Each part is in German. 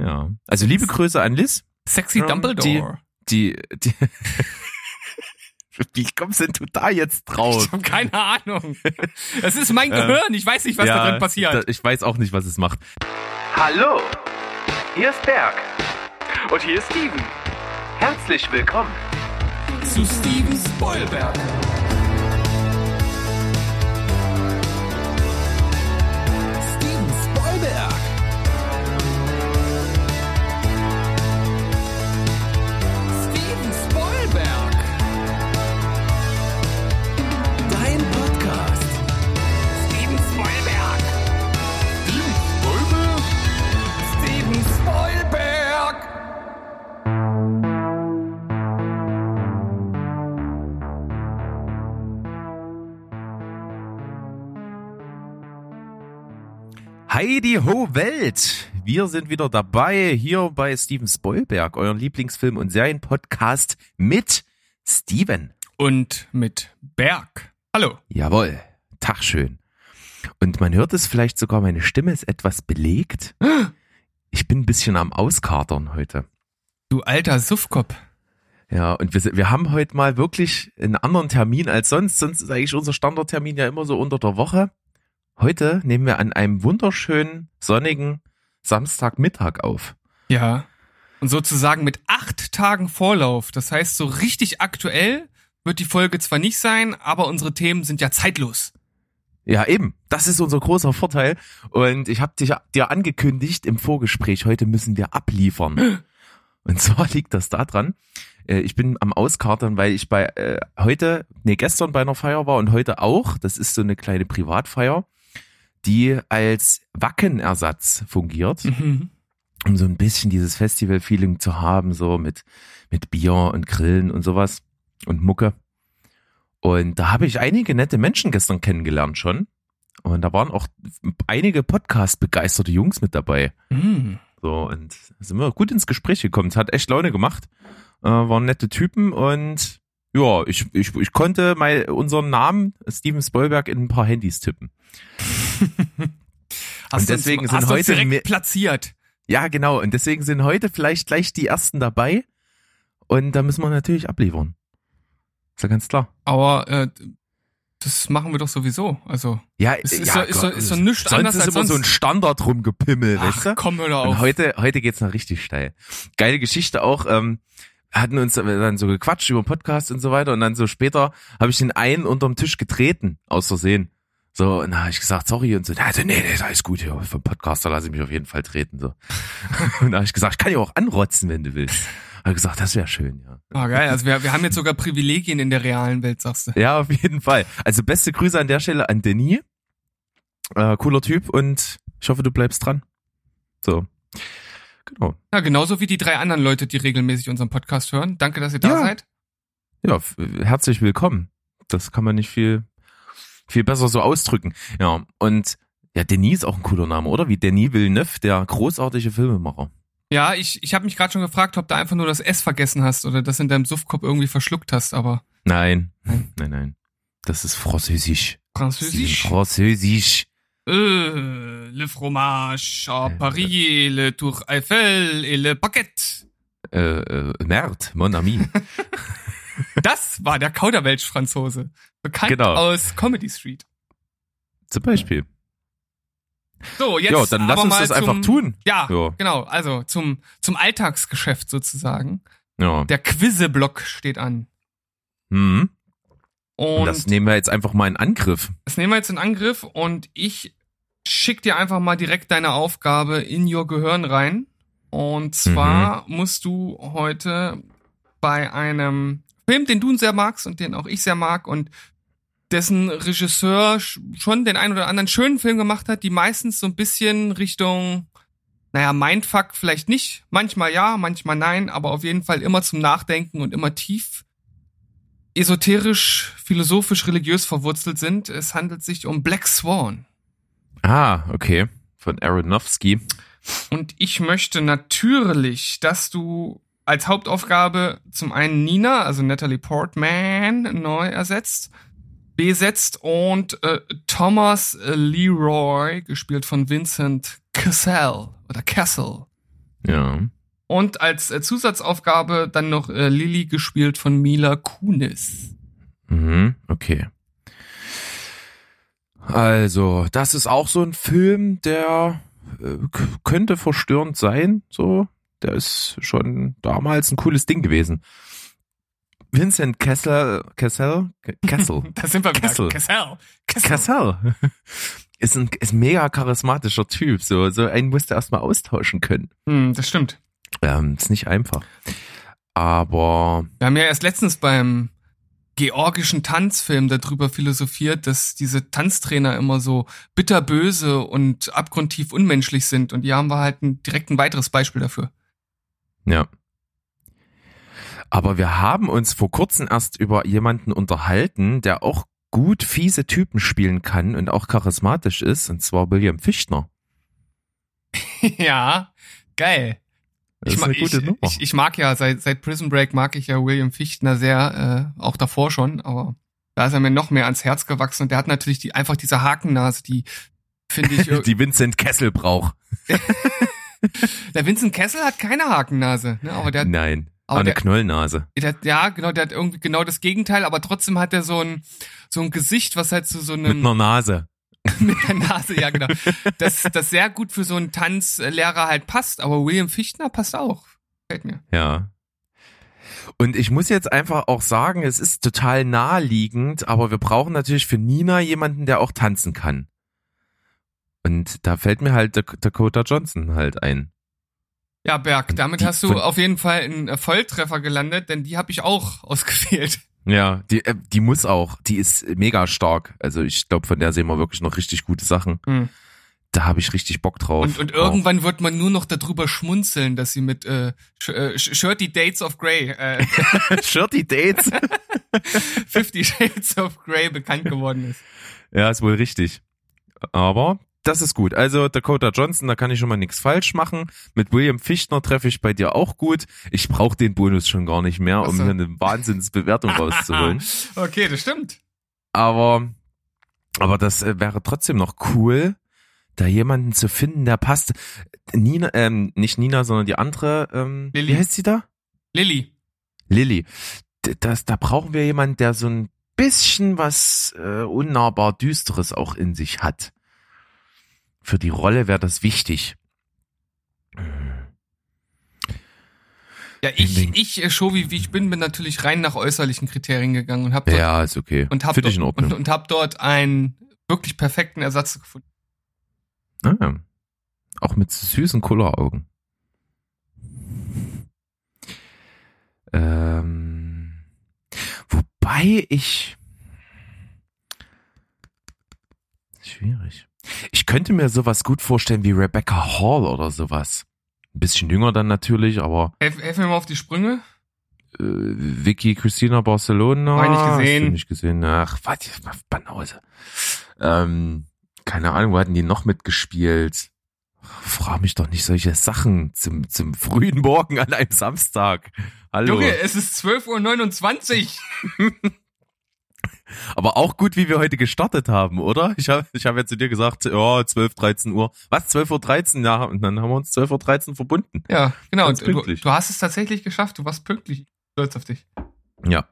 Ja. Also liebe Grüße an Liz. Sexy Ähm, Dumbledore. Die, die Wie kommst denn du da jetzt drauf? Ich habe keine Ahnung. Das ist mein Gehirn. Ich weiß nicht, was da drin passiert. da- ich weiß auch nicht, was es macht. Hallo, hier ist Berg. Und hier ist Steven. Herzlich willkommen. Zu Steven Spoilberg. Heidi Ho Welt! Wir sind wieder dabei hier bei Steven Spoilberg, euren Lieblingsfilm- und Serienpodcast mit Steven. Und mit Berg. Hallo. Jawohl, Tag schön. Und man hört es vielleicht sogar, meine Stimme ist etwas belegt. Ich bin ein bisschen am Auskatern heute. Du alter Suffkopf. Ja, und wir, wir haben heute mal wirklich einen anderen Termin als sonst. Sonst ist eigentlich unser Standardtermin ja immer so unter der Woche. Heute nehmen wir an einem wunderschönen, sonnigen Samstagmittag auf. Ja. Und sozusagen mit acht Tagen Vorlauf. Das heißt, so richtig aktuell wird die Folge zwar nicht sein, aber unsere Themen sind ja zeitlos. Ja, eben. Das ist unser großer Vorteil. Und ich habe dich dir angekündigt im Vorgespräch, heute müssen wir abliefern. Und zwar liegt das daran, äh, ich bin am Auskatern, weil ich bei äh, heute, nee, gestern bei einer Feier war und heute auch. Das ist so eine kleine Privatfeier, die als Wackenersatz fungiert, Mhm. um so ein bisschen dieses Festival-Feeling zu haben, so mit, mit Bier und Grillen und sowas und Mucke. Und da habe ich einige nette Menschen gestern kennengelernt schon. Und da waren auch einige Podcast-begeisterte Jungs mit dabei. Mhm. So, und sind wir gut ins Gespräch gekommen. Es hat echt Laune gemacht. Äh, waren nette Typen und ja, ich, ich, ich konnte mal unseren Namen Steven Spoilberg in ein paar Handys tippen. Hast Und du uns- deswegen sind heute direkt platziert. Ja, genau. Und deswegen sind heute vielleicht gleich die ersten dabei. Und da müssen wir natürlich abliefern. Ist ja ganz klar. Aber äh, das machen wir doch sowieso. Also, Ja, Es ist ja, so- ist so- ist so nichts sonst anders ist als immer so ein sonst. Standard rumgepimmel, ach weißt du? komm, hör doch Und auf. heute, heute geht's noch richtig steil. Geile Geschichte auch, ähm, hatten uns dann so gequatscht über Podcast und so weiter und dann so später habe ich den einen unterm Tisch getreten, aus Versehen. So, und da habe ich gesagt, sorry, und so, also, nee, nee, ist alles gut hier, vom Podcaster lasse ich mich auf jeden Fall treten, so. Und da habe ich gesagt, ich kann ja auch anrotzen, wenn du willst. Habe gesagt, das wäre schön, ja. Ah, geil. Also wir, wir haben jetzt sogar Privilegien in der realen Welt, sagst du. Ja, auf jeden Fall. Also beste Grüße an der Stelle an Denis. Äh, cooler Typ und ich hoffe, du bleibst dran. So. Genau. Ja, genauso wie die drei anderen Leute, die regelmäßig unseren Podcast hören. Danke, dass ihr da Ja. seid. Ja, herzlich willkommen. Das kann man nicht viel, viel besser so ausdrücken. Ja, und ja, Denis ist auch ein cooler Name, oder? Wie Denis Villeneuve, der großartige Filmemacher. Ja, ich, ich habe mich gerade schon gefragt, ob du einfach nur das S vergessen hast oder das in deinem Suffkopf irgendwie verschluckt hast, aber Nein, nein, nein. Das ist Französisch. Französisch. Französisch. Euh, le fromage à Paris, le Tour Eiffel et le Baguette. Äh, äh, Merde, mon ami. Das war der Kauderwelsch-Franzose. Bekannt Genau. aus Comedy Street. Zum Beispiel. So, jetzt ja, dann lass uns das einfach zum, tun. Ja, Ja. genau. Also zum, zum Alltagsgeschäft sozusagen. Ja. Der Quizeblock steht an. Mhm. Und das nehmen wir jetzt einfach mal in Angriff. Das nehmen wir jetzt in Angriff und ich schick dir einfach mal direkt deine Aufgabe in your Gehirn rein. Und zwar Mhm. musst du heute bei einem Film, den du sehr magst und den auch ich sehr mag und dessen Regisseur sch- schon den einen oder anderen schönen Film gemacht hat, die meistens so ein bisschen Richtung, naja, Mindfuck vielleicht nicht, manchmal ja, manchmal nein, aber auf jeden Fall immer zum Nachdenken und immer tief esoterisch, philosophisch, religiös verwurzelt sind. Es handelt sich um Black Swan. Ah, okay. Von Aronofsky. Und ich möchte natürlich, dass du als Hauptaufgabe zum einen Nina, also Natalie Portman, neu ersetzt, besetzt und äh, Thomas Leroy, gespielt von Vincent Cassell oder Castle, Ja. Und als äh, Zusatzaufgabe dann noch äh, Lilly gespielt von Mila Kunis. Mhm, okay. Also, das ist auch so ein Film, der äh, könnte verstörend sein, so. Der ist schon damals ein cooles Ding gewesen. Vincent Kessel, Kessel, Ke- Kessel, Da sind wir. Kessel. Kessel. Kessel. Kessel. Ist ein, ist ein mega charismatischer Typ, so, so einen musst du erstmal austauschen können. Hm, das stimmt. Ähm, ist nicht einfach. Aber, Wir haben ja erst letztens beim georgischen Tanzfilm darüber philosophiert, dass diese Tanztrainer immer so bitterböse und abgrundtief unmenschlich sind. Und hier haben wir halt ein, direkt ein weiteres Beispiel dafür. Ja. Aber wir haben uns vor kurzem erst über jemanden unterhalten, der auch gut fiese Typen spielen kann und auch charismatisch ist, und zwar William Fichtner. ja, geil. Das ich, ist eine ich, ich, ich mag ja, seit, seit Prison Break mag ich ja William Fichtner sehr, äh, auch davor schon, aber da ist er mir noch mehr ans Herz gewachsen und der hat natürlich die, einfach diese Hakennase, die finde ich, Die Vincent Kessel braucht. der Vincent Kessel hat keine Hakennase, ne, aber der, hat- Nein, aber eine der- Knollnase. der, ja, genau, der hat irgendwie genau das Gegenteil, aber trotzdem hat er so ein, so ein Gesicht, was halt zu so Mit einem, einer Nase. mit der Nase, ja, genau, das, das sehr gut für so einen Tanzlehrer halt passt, aber William Fichtner passt auch. Gefällt mir. Ja. Und ich muss jetzt einfach auch sagen, es ist total naheliegend, aber wir brauchen natürlich für Nina jemanden, der auch tanzen kann. Und da fällt mir halt Dak- Dakota Johnson halt ein. Ja, Berg, damit Die hast du auf jeden Fall einen Volltreffer gelandet, denn die habe ich auch ausgewählt. Ja, die, äh, die muss auch. Die ist mega stark. Also ich glaube, von der sehen wir wirklich noch richtig gute Sachen. Hm. Da habe ich richtig Bock drauf. Und, und irgendwann wird man nur noch darüber schmunzeln, dass sie mit äh, äh, Sh- Shirty Dates of Grey, äh, Auch Shirty Dates. Fifty Shades of Grey bekannt geworden ist. ja, ist wohl richtig. Aber das ist gut. Also Dakota Johnson, da kann ich schon mal nichts falsch machen. Mit William Fichtner treffe ich bei dir auch gut. Ich brauche den Bonus schon gar nicht mehr, um so. hier eine Wahnsinnsbewertung rauszuholen. okay, das stimmt. Aber, aber das äh, wäre trotzdem noch cool, da jemanden zu finden, der passt. Nina, ähm, nicht Nina, sondern die andere, ähm, Lilly. wie heißt sie da? Lilly. Lilly. Das, da brauchen wir jemanden, der so ein bisschen was äh, unnahbar Düsteres auch in sich hat. Für die Rolle wäre das wichtig. Ja, ich, ich, äh, Show wie, wie ich bin, bin natürlich rein nach äußerlichen Kriterien gegangen und habe dort, Ja, ist okay. und hab Finde ich in dort, Ordnung. und, und hab dort einen wirklich perfekten Ersatz gefunden. Ah, auch mit süßen Kulleraugen. Ähm, wobei ich schwierig. Ich könnte mir sowas gut vorstellen wie Rebecca Hall oder sowas. Ein bisschen jünger dann natürlich, aber Helf, mir mal auf die Sprünge. äh, Vicky Christina Barcelona. Hab ich nicht gesehen. Hast nicht gesehen. Ach, warte, Banause. Ähm, keine Ahnung, wo hatten die noch mitgespielt? Frag mich doch nicht solche Sachen zum, zum frühen Morgen an einem Samstag. Hallo. Junge, es ist 12.29 Uhr. Aber auch gut, wie wir heute gestartet haben, oder? Ich habe ich hab ja zu dir gesagt, ja, 12, 13 Uhr. Was, 12.13 Uhr? Ja, und dann haben wir uns 12.13 Uhr verbunden. Ja, genau. Und du, pünktlich. du hast es tatsächlich geschafft. Du warst pünktlich. Stolz auf dich. Ja.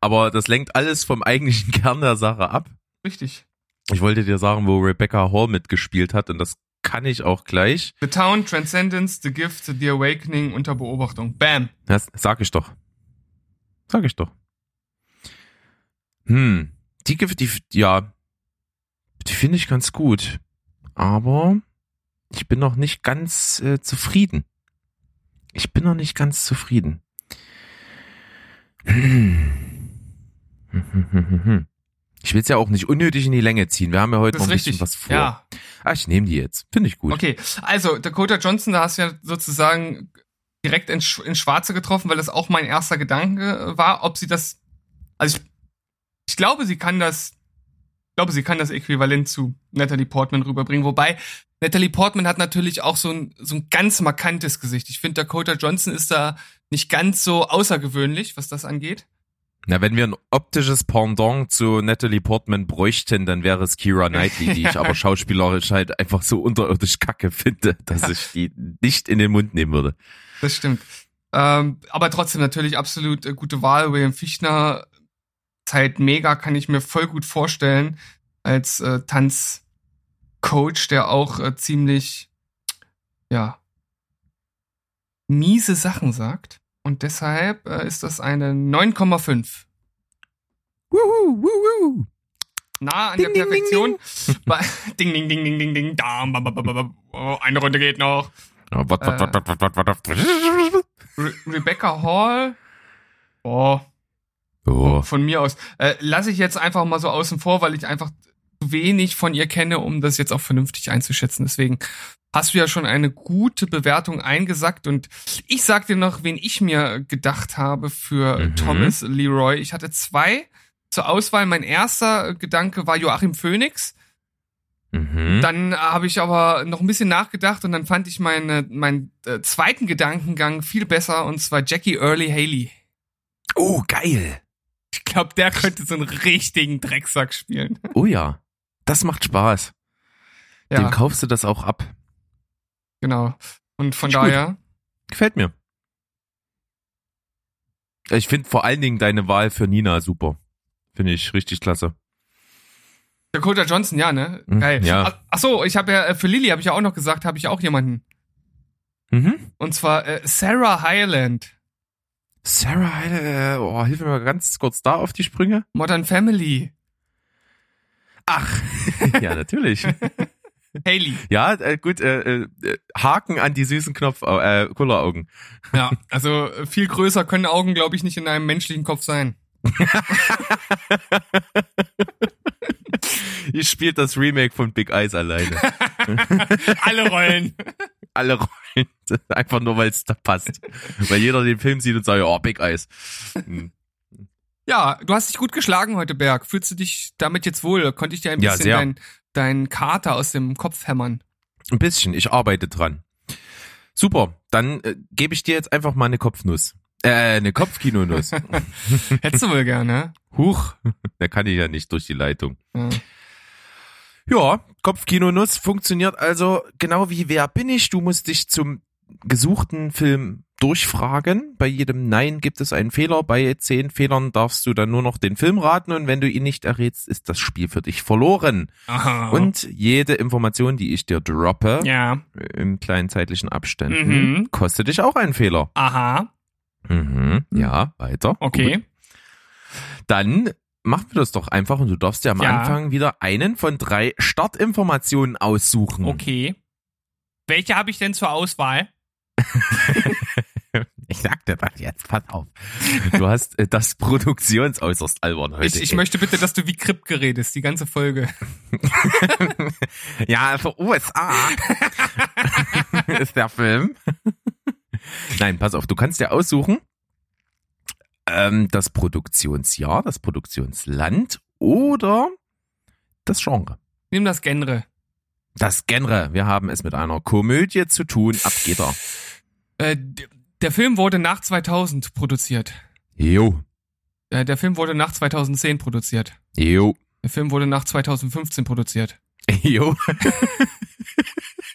Aber das lenkt alles vom eigentlichen Kern der Sache ab. Richtig. Ich wollte dir sagen, wo Rebecca Hall mitgespielt hat und das kann ich auch gleich. The Town, Transcendence, The Gift, The Awakening unter Beobachtung. Bam. Das sag ich doch. Sag ich doch. Hm, die, die, ja, die finde ich ganz gut. Aber ich bin noch nicht ganz äh, zufrieden. Ich bin noch nicht ganz zufrieden. Hm. Ich will es ja auch nicht unnötig in die Länge ziehen. Wir haben ja heute noch ein bisschen richtig. was vor. Ja. Ah, ich nehme die jetzt. Finde ich gut. Okay. Also, Dakota Johnson, da hast du ja sozusagen direkt ins, ins Schwarze getroffen, weil das auch mein erster Gedanke war, ob sie das, also ich, ich glaube, sie kann das, ich glaube, sie kann das Äquivalent zu Natalie Portman rüberbringen, wobei Natalie Portman hat natürlich auch so ein, so ein ganz markantes Gesicht. Ich finde, Dakota Johnson ist da nicht ganz so außergewöhnlich, was das angeht. Na, wenn wir ein optisches Pendant zu Natalie Portman bräuchten, dann wäre es Kira Knightley, die ich aber schauspielerisch halt einfach so unterirdisch kacke finde, dass ich die nicht in den Mund nehmen würde. Das stimmt. Ähm, aber trotzdem natürlich absolut äh, gute Wahl. William Fichtner halt mega, kann ich mir voll gut vorstellen, als äh, Tanzcoach, der auch äh, ziemlich, ja, miese Sachen sagt. Und deshalb äh, ist das eine 9,5. Wuhu, wuhu. Nah an Ding, der ding, ding, Perfektion. Ding, ding, ding, ding, ding, ding. Dam, bam, bam, bam, bam. Oh, eine Runde geht noch. Re Rebecca Hall. Oh, Oh. von mir aus. Äh, lasse ich jetzt einfach mal so außen vor, weil ich einfach zu wenig von ihr kenne, um das jetzt auch vernünftig einzuschätzen. Deswegen hast du ja schon eine gute Bewertung eingesackt und ich sag dir noch, wen ich mir gedacht habe für Mhm. Thomas Leroy. Ich hatte zwei zur Auswahl. Mein erster Gedanke war Joachim Phoenix. Mhm. Dann habe ich aber noch ein bisschen nachgedacht und dann fand ich meine, meinen äh, zweiten Gedankengang viel besser und zwar Jackie Early Haley. Oh, geil. Ich glaube, der könnte so einen richtigen Drecksack spielen. Oh ja. Das macht Spaß. Dem Ja, kaufst du das auch ab. genau. Und von daher, Gefällt mir. Ich finde vor allen Dingen deine Wahl für Nina super. Finde ich richtig klasse. Dakota Johnson, ja, ne? Mhm, Geil. ja. Ach, so, ich habe ja äh, für Lilly habe ich ja auch noch gesagt, habe ich auch jemanden. Mhm. Und zwar äh, Sarah Hyland, Sarah, äh, oh, hilf mir mal ganz kurz da auf die Sprünge. Modern Family, Ach, ja, natürlich. Haley. ja, äh, gut, äh, äh, Haken an die süßen Knopf, äh, Kulleraugen. Ja, also äh, viel größer können Augen, glaube ich, nicht in einem menschlichen Kopf sein. Ich spielt das Remake von Big Eyes alleine. Alle Rollen. Alle Rollen. Einfach nur, weil es da passt. Weil jeder den Film sieht und sagt, oh, Big Eyes. Hm. Ja, du hast dich gut geschlagen heute, Berg. Fühlst du dich damit jetzt wohl? Konnte ich dir ein Ja, bisschen sehr. dein, dein Kater aus dem Kopf hämmern? Ein bisschen, ich arbeite dran. Super, dann äh, gebe ich dir jetzt einfach mal eine Kopfnuss. Äh, eine Kopfkinonuss. Hättest du wohl gerne. Huch, da kann ich ja nicht durch die Leitung. Ja. Ja, Kopfkinonuss funktioniert also genau wie Wer bin ich? Du musst dich zum gesuchten Film durchfragen. Bei jedem Nein gibt es einen Fehler. Bei zehn Fehlern darfst du dann nur noch den Film raten und wenn du ihn nicht errätst, ist das Spiel für dich verloren. Aha. Und jede Information, die ich dir droppe, ja. in kleinen zeitlichen Abständen, Mhm. kostet dich auch einen Fehler. Aha. Mhm. Ja, weiter. Okay. Gut. Dann machen wir das doch einfach und du darfst dir am Ja. Anfang wieder einen von drei Startinformationen aussuchen. Okay. Welche habe ich denn zur Auswahl? Ich sag dir das jetzt, pass auf. Du hast äh, das Produktionsäußerst albern heute. Ich, ich möchte bitte, dass du wie Kripke redest, die ganze Folge. ja, für USA ist der Film. Nein, pass auf, du kannst dir aussuchen, ähm, das Produktionsjahr, das Produktionsland oder das Genre. Nimm das Genre. Das Genre. Wir haben es mit einer Komödie zu tun. Ab geht er. Äh, der Film wurde nach 2000 produziert. Jo. Äh, der Film wurde nach 2010 produziert. Jo. Der Film wurde nach 2015 produziert. Jo.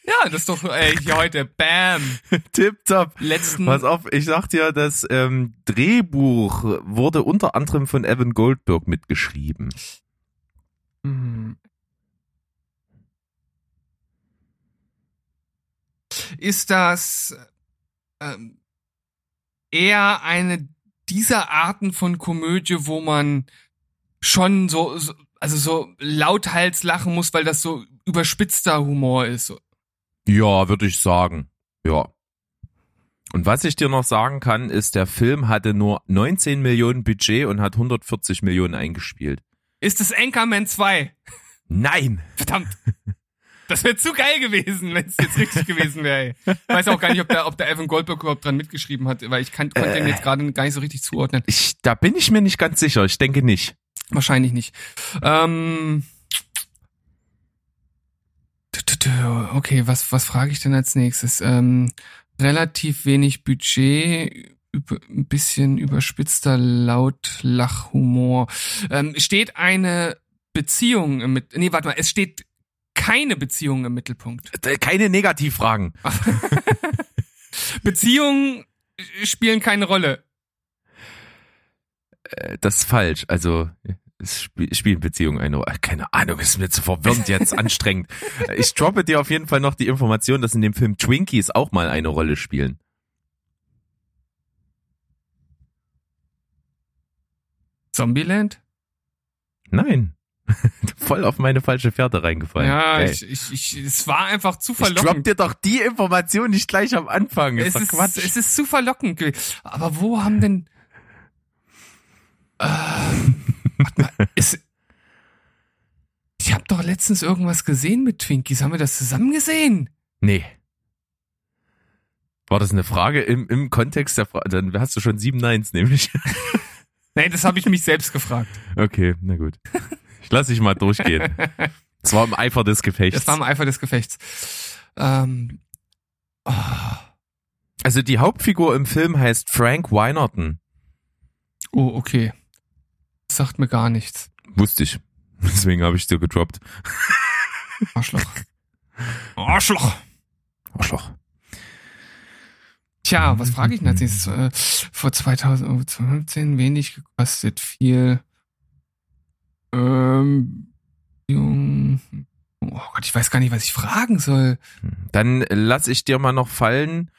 Ja, das ist doch äh, hier heute. Bam. Tipptopp. Letzten. Pass auf, ich sag dir, das ähm, Drehbuch wurde unter anderem von Evan Goldberg mitgeschrieben. Hm. Ist das ähm, eher eine dieser Arten von Komödie, wo man schon so, so also so lauthals lachen muss, weil das so überspitzter Humor ist. Ja, würde ich sagen. Ja. Und was ich dir noch sagen kann, ist, der Film hatte nur 19 Millionen Budget und hat 140 Millionen eingespielt. Ist es Anchorman 2? Nein! Verdammt. Das wäre zu geil gewesen, wenn es jetzt richtig gewesen wäre. Ich weiß auch gar nicht, ob der, ob der Evan Goldberg überhaupt dran mitgeschrieben hat, weil ich kann, konnte Äh. den jetzt gerade gar nicht so richtig zuordnen. Ich, da bin ich mir nicht ganz sicher. Ich denke nicht. Wahrscheinlich nicht. Ähm, okay, was, was frage ich denn als nächstes? Ähm, relativ wenig Budget, über, ein bisschen überspitzter Lautlachhumor. Ähm, steht eine Beziehung im Mit Nee, warte mal, es steht keine Beziehung im Mittelpunkt. Äh, Keine Negativfragen. Beziehungen spielen keine Rolle. Äh, Das ist falsch. Also sp spielen Beziehungen eine Rolle. Keine Ahnung, ist mir zu verwirrend jetzt, anstrengend. Ich droppe dir auf jeden Fall noch die Information, dass in dem Film Twinkies auch mal eine Rolle spielen. Zombieland? Nein. Voll auf meine falsche Fährte reingefallen. Ja, Geil. ich, ich, ich, es war einfach zu Ich drop verlockend. dir doch die Information nicht gleich am Anfang. Es Ist Quatsch. es ist zu verlockend. Aber wo haben denn. Äh, warte mal, ist, ich habe doch letztens irgendwas gesehen mit Twinkies. Haben wir das zusammen gesehen? nee. War das eine Frage im, im Kontext der Frage? Dann hast du schon sieben Neins, nämlich. Nee, das habe ich mich selbst gefragt. Okay, na gut. Ich lasse dich mal durchgehen. Es war im Eifer des Gefechts. Das war im Eifer des Gefechts. Ähm, oh, Also die Hauptfigur im Film heißt Frank Weinerton. oh, okay. Sagt mir gar nichts. Wusste ich. Deswegen habe ich dir gedroppt. Arschloch. Arschloch. Arschloch. Tja, was frage ich denn als nächstes? Äh, vor 2015 wenig gekostet, viel. Ähm, jung. Oh Gott, ich weiß gar nicht, was ich fragen soll. Dann lass ich dir mal noch fallen.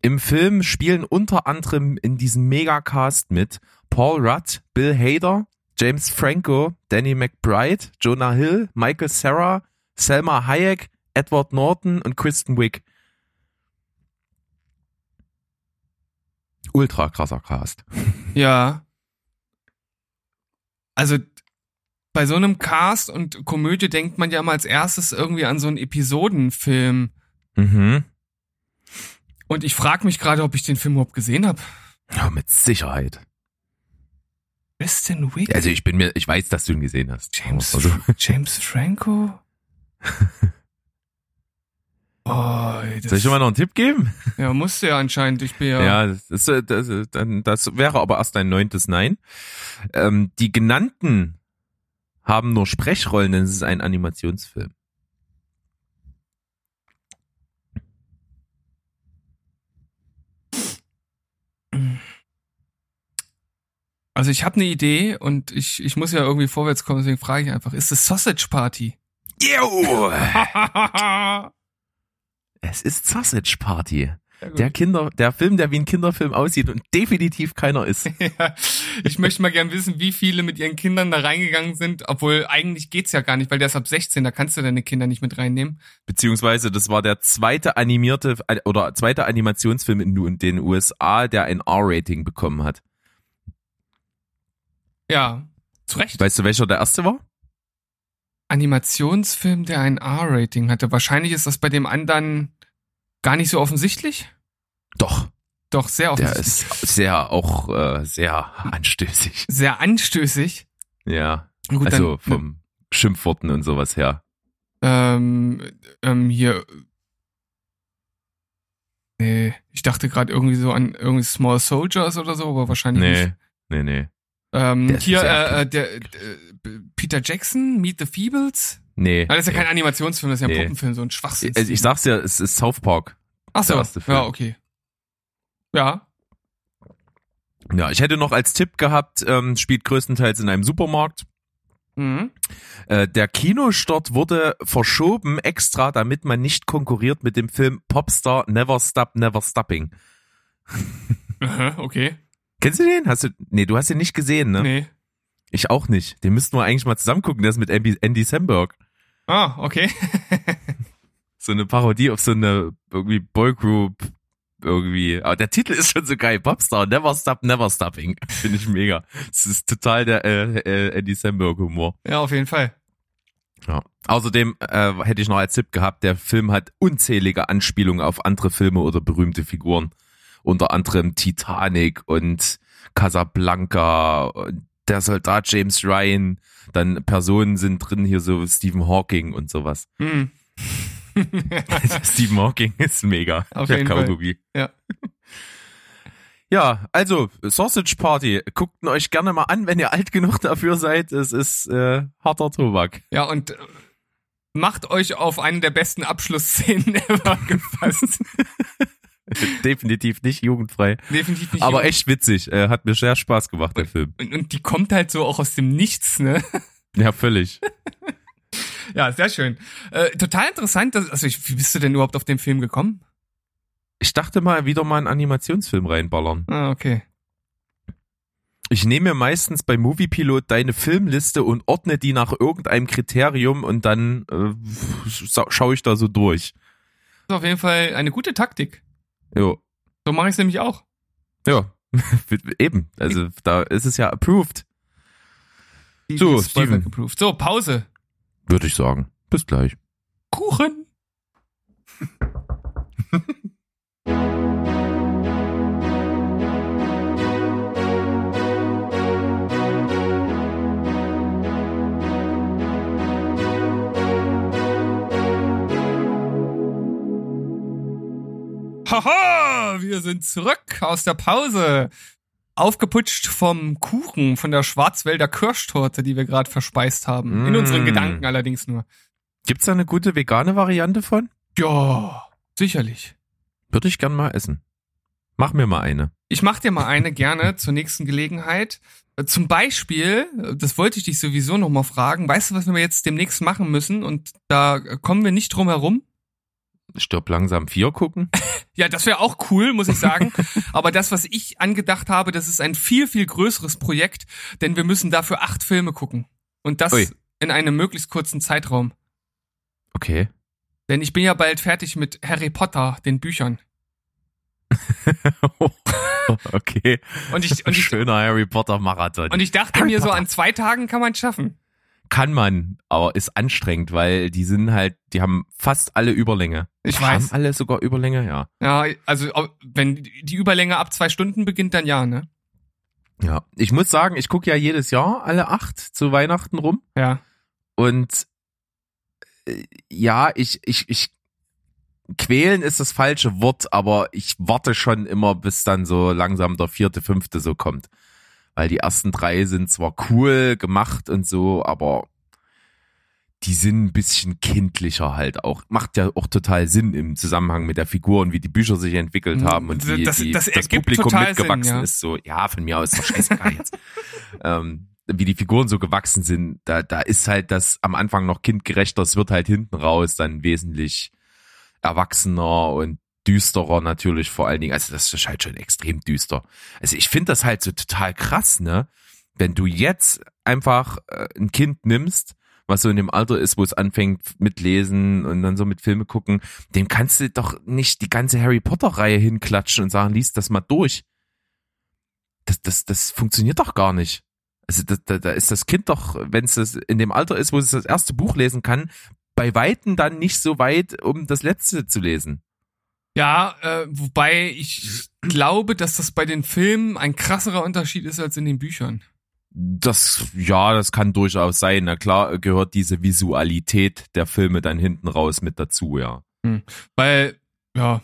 Im Film spielen unter anderem in diesem Megacast mit Paul Rudd, Bill Hader, James Franco, Danny McBride, Jonah Hill, Michael Sarah, Selma Hayek, Edward Norton und Kristen Wiig. Ultra krasser Cast. Ja. Also bei so einem Cast und Komödie denkt man ja immer als erstes irgendwie an so einen Episodenfilm. Mhm. Und ich frage mich gerade, ob ich den Film überhaupt gesehen habe. Ja, mit Sicherheit. Kristen Wiig? Also ich bin mir, ich weiß, dass du ihn gesehen hast. James, Also, James Franco? Oh, soll ich dir mal noch einen Tipp geben? ja, musste ja anscheinend. Ich bin ja. Ja, das, ist, äh, das, äh, das wäre aber erst ein neuntes Nein. Ähm, die genannten haben nur Sprechrollen, denn es ist ein Animationsfilm. Also ich habe eine Idee und ich, ich muss ja irgendwie vorwärts kommen, deswegen frage ich einfach, ist es Sausage Party? Ja, Es ist Sausage Party. Der Kinder, der Film, der wie ein Kinderfilm aussieht und definitiv keiner ist. Ja, ich möchte mal gern wissen, wie viele mit ihren Kindern da reingegangen sind, obwohl eigentlich geht's ja gar nicht, weil der ist ab 16, da kannst du deine Kinder nicht mit reinnehmen. Beziehungsweise das war der zweite animierte äh, oder zweite Animationsfilm in den USA, der ein R-Rating bekommen hat. Ja, zu Recht. Weißt du, welcher der erste war? Animationsfilm, der ein R-Rating hatte. Wahrscheinlich ist das bei dem anderen gar nicht so offensichtlich. Doch, Doch, sehr der offensichtlich. ist sehr auch äh, sehr anstößig. Sehr anstößig. Ja, Gut, also dann, vom Schimpfworten und sowas her. ähm, ähm, hier. Nee, ich dachte gerade irgendwie so an irgendwie Small Soldiers oder so, aber wahrscheinlich nicht. Nee, nee, nee. Ähm, hier, äh, äh, der, äh, Peter Jackson, Meet the Feebles. Nee. Ah, das ist ja kein Animationsfilm, das ist ja ein Nee. Puppenfilm, so ein Schwachsinn. Also ich sag's ja, es ist South Park. Ach so, der erste Film. ja, okay. Ja, Ja, ich hätte noch als Tipp gehabt, ähm, spielt größtenteils in einem Supermarkt. mhm. Äh, der Kinostart wurde verschoben extra, damit man nicht konkurriert mit dem Film Popstar Never Stop Never Stopping. Aha, okay. Kennst du den? Hast du? Nee, du hast den nicht gesehen, ne? Nee. Ich auch nicht. Den müssten wir eigentlich mal zusammen gucken. Der ist mit Andy, Samberg. Ah, okay. So eine Parodie auf so eine irgendwie Boygroup irgendwie. Aber der Titel ist schon so geil. Popstar Never Stop Never Stopping. Finde ich mega. Es ist total der äh, äh, Andy Samberg Humor. ja, auf jeden Fall. Ja. Außerdem äh, hätte ich noch als Tipp gehabt, der Film hat unzählige Anspielungen auf andere Filme oder berühmte Figuren. Unter anderem Titanic und Casablanca, und der Soldat James Ryan, dann Personen sind drin hier so Stephen Hawking und sowas. Mhm. Stephen Hawking ist mega. Auf der jeden Fall. Kaugummi. Ja. Ja, also Sausage Party, guckt ihn euch gerne mal an, wenn ihr alt genug dafür seid. Es ist äh, harter Tobak. Ja, und äh, macht euch auf eine der besten Abschlussszenen ever gefasst. Definitiv nicht jugendfrei. Definitiv nicht. Aber echt witzig. Äh, hat mir sehr Spaß gemacht, der Film. Und, und die kommt halt so auch aus dem Nichts, ne? Ja, völlig. Ja, sehr schön. Äh, total interessant. Dass, also, ich, wie bist du denn überhaupt auf den Film gekommen? Ich dachte mal, wieder mal einen Animationsfilm reinballern. Ah, okay. Ich nehme mir meistens bei Moviepilot deine Filmliste und ordne die nach irgendeinem Kriterium und dann äh, scha- schaue ich da so durch. Das ist auf jeden Fall eine gute Taktik. Jo. So mache ich es nämlich auch. Ja, eben. Also da ist es ja approved, Die So, Steven. weggeproved. So, Pause. würde ich sagen. Bis gleich. Kuchen. Haha, wir sind zurück aus der Pause. Aufgeputscht vom Kuchen, von der Schwarzwälder Kirschtorte, die wir gerade verspeist haben. In Mm. unseren Gedanken allerdings nur. Gibt's da eine gute vegane Variante von? Ja, sicherlich. Würde ich gern mal essen. Mach mir mal eine. Ich mach dir mal eine gerne zur nächsten Gelegenheit. Zum Beispiel, das wollte ich dich sowieso noch mal fragen, weißt du, was wir jetzt demnächst machen müssen? Und da kommen wir nicht drum herum. Stirb langsam vier gucken. Ja, das wäre auch cool, muss ich sagen. Aber das, was ich angedacht habe, das ist ein viel, viel größeres Projekt, denn wir müssen dafür acht Filme gucken. Und das Ui. in einem möglichst kurzen Zeitraum. Okay. Denn ich bin ja bald fertig mit Harry Potter, den Büchern. okay. Und ich, und ich, Schöner Harry Potter Marathon. und ich dachte Harry mir so, Potter. an zwei Tagen kann man schaffen. Kann man, aber ist anstrengend, weil die sind halt, die haben fast alle Überlänge. Ich haben weiß. alle sogar Überlänge, ja. Ja, also wenn die Überlänge ab zwei Stunden beginnt, dann ja, ne? Ja. Ich muss sagen, ich gucke ja jedes Jahr alle acht zu Weihnachten rum. Ja. Und äh, ja, ich, ich, ich quälen ist das falsche Wort, aber ich warte schon immer, bis dann so langsam der vierte, fünfte so kommt. Weil die ersten drei sind zwar cool gemacht und so, aber die sind ein bisschen kindlicher halt auch. Macht ja auch total Sinn im Zusammenhang mit der Figur und wie die Bücher sich entwickelt Mhm. haben und wie Das- die, das das, Publikum mitgewachsen Sinn, ja. ist. So, ja, von mir aus ist doch scheißegal jetzt. ähm, wie die Figuren so gewachsen sind, da, da ist halt das am Anfang noch kindgerechter, es wird halt hinten raus dann wesentlich erwachsener und düsterer natürlich vor allen Dingen. Also das ist halt schon extrem düster. Also ich finde das halt so total krass, ne? Wenn du jetzt einfach äh, ein Kind nimmst, was so in dem Alter ist, wo es anfängt mit Lesen und dann so mit Filme gucken, dem kannst du doch nicht die ganze Harry Potter Reihe hinklatschen und sagen, lies das mal durch. Das, das, das funktioniert doch gar nicht. Also da, da, da ist das Kind doch, wenn es das in dem Alter ist, wo es das erste Buch lesen kann, bei Weitem dann nicht so weit, um das letzte zu lesen. Ja, äh, wobei ich glaube, dass das bei den Filmen ein krasserer Unterschied ist als in den Büchern. Das, ja, das kann durchaus sein. Na klar gehört diese Visualität der Filme dann hinten raus mit dazu, ja. Weil, ja,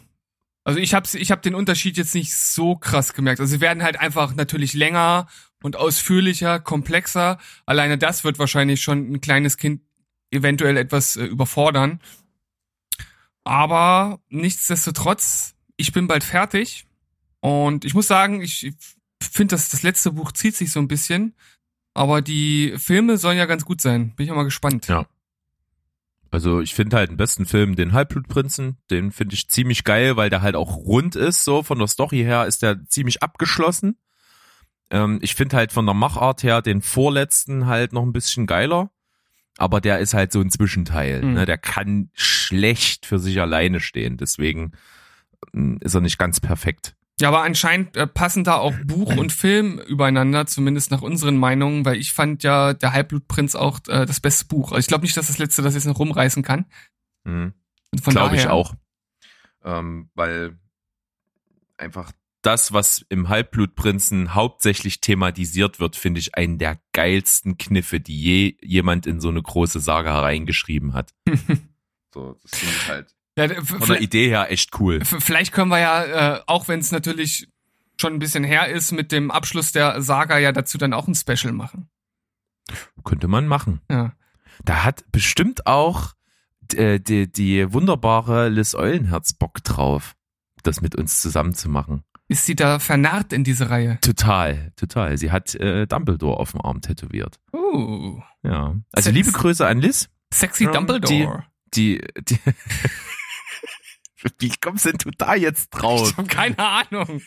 also ich hab's, ich hab den Unterschied jetzt nicht so krass gemerkt. Also sie werden halt einfach natürlich länger und ausführlicher, komplexer. Alleine das wird wahrscheinlich schon ein kleines Kind eventuell etwas äh, überfordern. Aber nichtsdestotrotz, ich bin bald fertig. Und ich muss sagen, ich finde, dass das letzte Buch zieht sich so ein bisschen. Aber die Filme sollen ja ganz gut sein. Bin ich auch mal gespannt. Ja. Also ich finde halt den besten Film den Halbblutprinzen, den finde ich ziemlich geil, weil der halt auch rund ist, so von der Story her ist der ziemlich abgeschlossen. Ähm, ich finde halt von der Machart her den vorletzten halt noch ein bisschen geiler, aber der ist halt so ein Zwischenteil, Mhm. ne? der kann schlecht für sich alleine stehen, deswegen ähm, ist er nicht ganz perfekt. Ja, aber anscheinend äh, passen da auch Buch und Film übereinander, zumindest nach unseren Meinungen, weil ich fand ja der Halbblutprinz auch äh, das beste Buch. Also ich glaube nicht, dass das letzte das jetzt noch rumreißen kann. Mhm. Glaube ich auch. Ähm, weil einfach das, was im Halbblutprinzen hauptsächlich thematisiert wird, finde ich einen der geilsten Kniffe, die je jemand in so eine große Saga reingeschrieben hat. so, das finde ich halt Ja, von der Idee her echt cool. vielleicht können wir ja, äh, auch wenn es natürlich schon ein bisschen her ist, mit dem Abschluss der Saga ja dazu dann auch ein Special machen. Könnte man machen. Ja. Da hat bestimmt auch äh, die, die wunderbare Liz Eulenherz Bock drauf, das mit uns zusammen zu machen. Ist sie da vernarrt in diese Reihe? Total, total. Sie hat äh, Dumbledore auf dem Arm tätowiert. Uh, Ja. Also Sex. liebe Grüße an Liz. sexy Dumbledore. Die, die Wie kommst denn du da jetzt drauf? Ich habe keine Ahnung.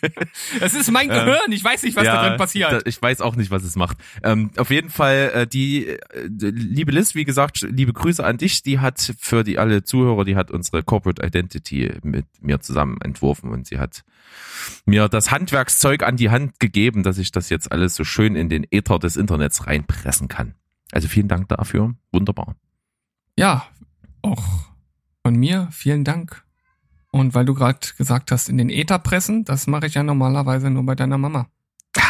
Es ist mein Ähm, Gehirn. Ich weiß nicht, was da drin passiert. ich weiß auch nicht, was es macht. Ähm, auf jeden Fall, äh, die äh, liebe Liz, wie gesagt, liebe Grüße an dich. Die hat für die alle Zuhörer, die hat unsere Corporate Identity mit mir zusammen entworfen und sie hat mir das Handwerkszeug an die Hand gegeben, dass ich das jetzt alles so schön in den Äther des Internets reinpressen kann. Also vielen Dank dafür. Wunderbar. Ja, auch von mir vielen Dank. Und weil du gerade gesagt hast, in den Äther pressen, das mache ich ja normalerweise nur bei deiner Mama.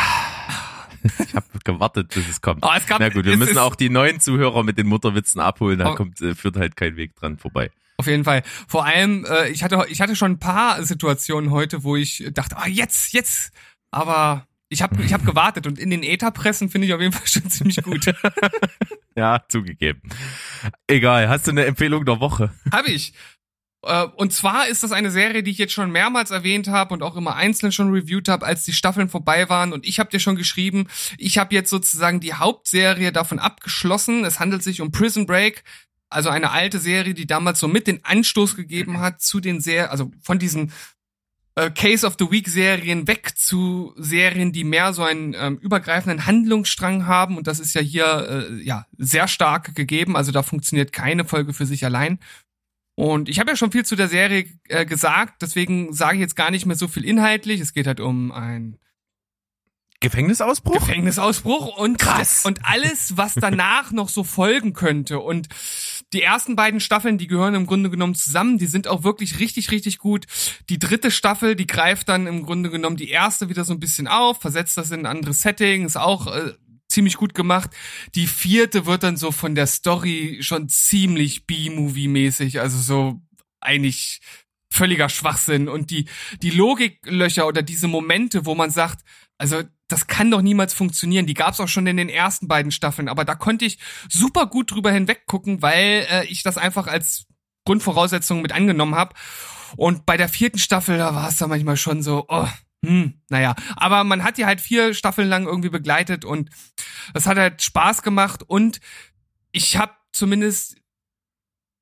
Ich habe gewartet, bis es kommt. Oh, es gab, Na gut, wir müssen auch die neuen Zuhörer mit den Mutterwitzen abholen, da Oh. kommt, äh, führt halt kein Weg dran vorbei. Auf jeden Fall. Vor allem, äh, ich hatte, ich hatte schon ein paar Situationen heute, wo ich dachte, ah, jetzt, jetzt. Aber ich habe ich hab gewartet und in den Äther pressen finde ich auf jeden Fall schon ziemlich gut. Ja, zugegeben. Egal, hast du eine Empfehlung der Woche? Habe ich. Äh, Und zwar ist das eine Serie, die ich jetzt schon mehrmals erwähnt habe und auch immer einzeln schon reviewed habe, als die Staffeln vorbei waren. Und ich habe dir schon geschrieben, ich habe jetzt sozusagen die Hauptserie davon abgeschlossen. Es handelt sich um Prison Break, also eine alte Serie, die damals so mit den Anstoß gegeben hat zu den Serien, also von diesen äh, Case of the Week Serien weg zu Serien, die mehr so einen ähm, übergreifenden Handlungsstrang haben. Und das ist ja hier äh, ja sehr stark gegeben. Also da funktioniert keine Folge für sich allein. Und ich habe ja schon viel zu der Serie äh, gesagt, deswegen sage ich jetzt gar nicht mehr so viel inhaltlich. Es geht halt um ein Gefängnisausbruch? Gefängnisausbruch und Krass. und alles, was danach noch so folgen könnte. Und die ersten beiden Staffeln, die gehören im Grunde genommen zusammen. Die sind auch wirklich richtig, richtig gut. Die dritte Staffel, die greift dann im Grunde genommen die erste wieder so ein bisschen auf, versetzt das in ein anderes Setting, ist auch äh, ziemlich gut gemacht. Die vierte wird dann so von der Story schon ziemlich B-Movie-mäßig, also so eigentlich völliger Schwachsinn und die die Logiklöcher oder diese Momente, wo man sagt, also das kann doch niemals funktionieren. Die gab's auch schon in den ersten beiden Staffeln, aber da konnte ich super gut drüber hinweggucken, weil äh, ich das einfach als Grundvoraussetzung mit angenommen habe. Und bei der vierten Staffel, da war es dann manchmal schon so, oh, hm, naja. Aber man hat die halt vier Staffeln lang irgendwie begleitet und das hat halt Spaß gemacht und ich habe zumindest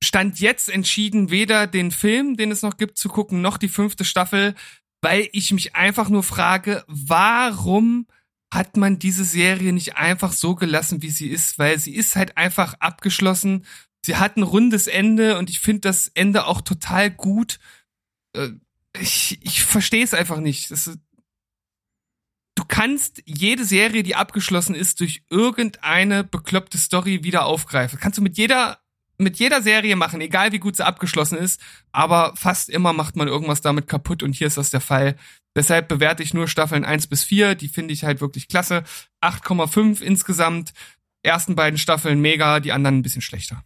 Stand jetzt entschieden, weder den Film, den es noch gibt, zu gucken, noch die fünfte Staffel, weil ich mich einfach nur frage, warum hat man diese Serie nicht einfach so gelassen, wie sie ist? Weil sie ist halt einfach abgeschlossen. Sie hat ein rundes Ende und ich finde das Ende auch total gut. Ich, ich verstehe es einfach nicht. Das du kannst jede Serie, die abgeschlossen ist, durch irgendeine bekloppte Story wieder aufgreifen. Kannst du mit jeder mit jeder Serie machen, egal wie gut sie abgeschlossen ist, aber fast immer macht man irgendwas damit kaputt und hier ist das der Fall. Deshalb bewerte ich nur Staffeln 1 bis 4, die finde ich halt wirklich klasse. 8,5 insgesamt. Ersten beiden Staffeln mega, die anderen ein bisschen schlechter.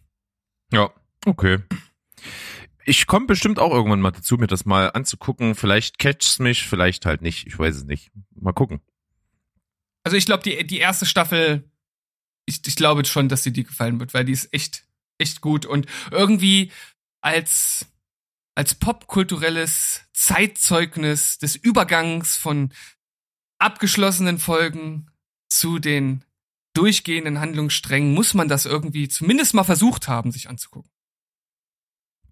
Ja, okay. Ich komme bestimmt auch irgendwann mal dazu, mir das mal anzugucken. Vielleicht catcht's mich, vielleicht halt nicht. Ich weiß es nicht. Mal gucken. Also ich glaube, die, die erste Staffel, ich, ich glaube schon, dass sie dir gefallen wird, weil die ist echt, echt gut und irgendwie als, als popkulturelles Zeitzeugnis des Übergangs von abgeschlossenen Folgen zu den durchgehenden Handlungssträngen muss man das irgendwie zumindest mal versucht haben, sich anzugucken.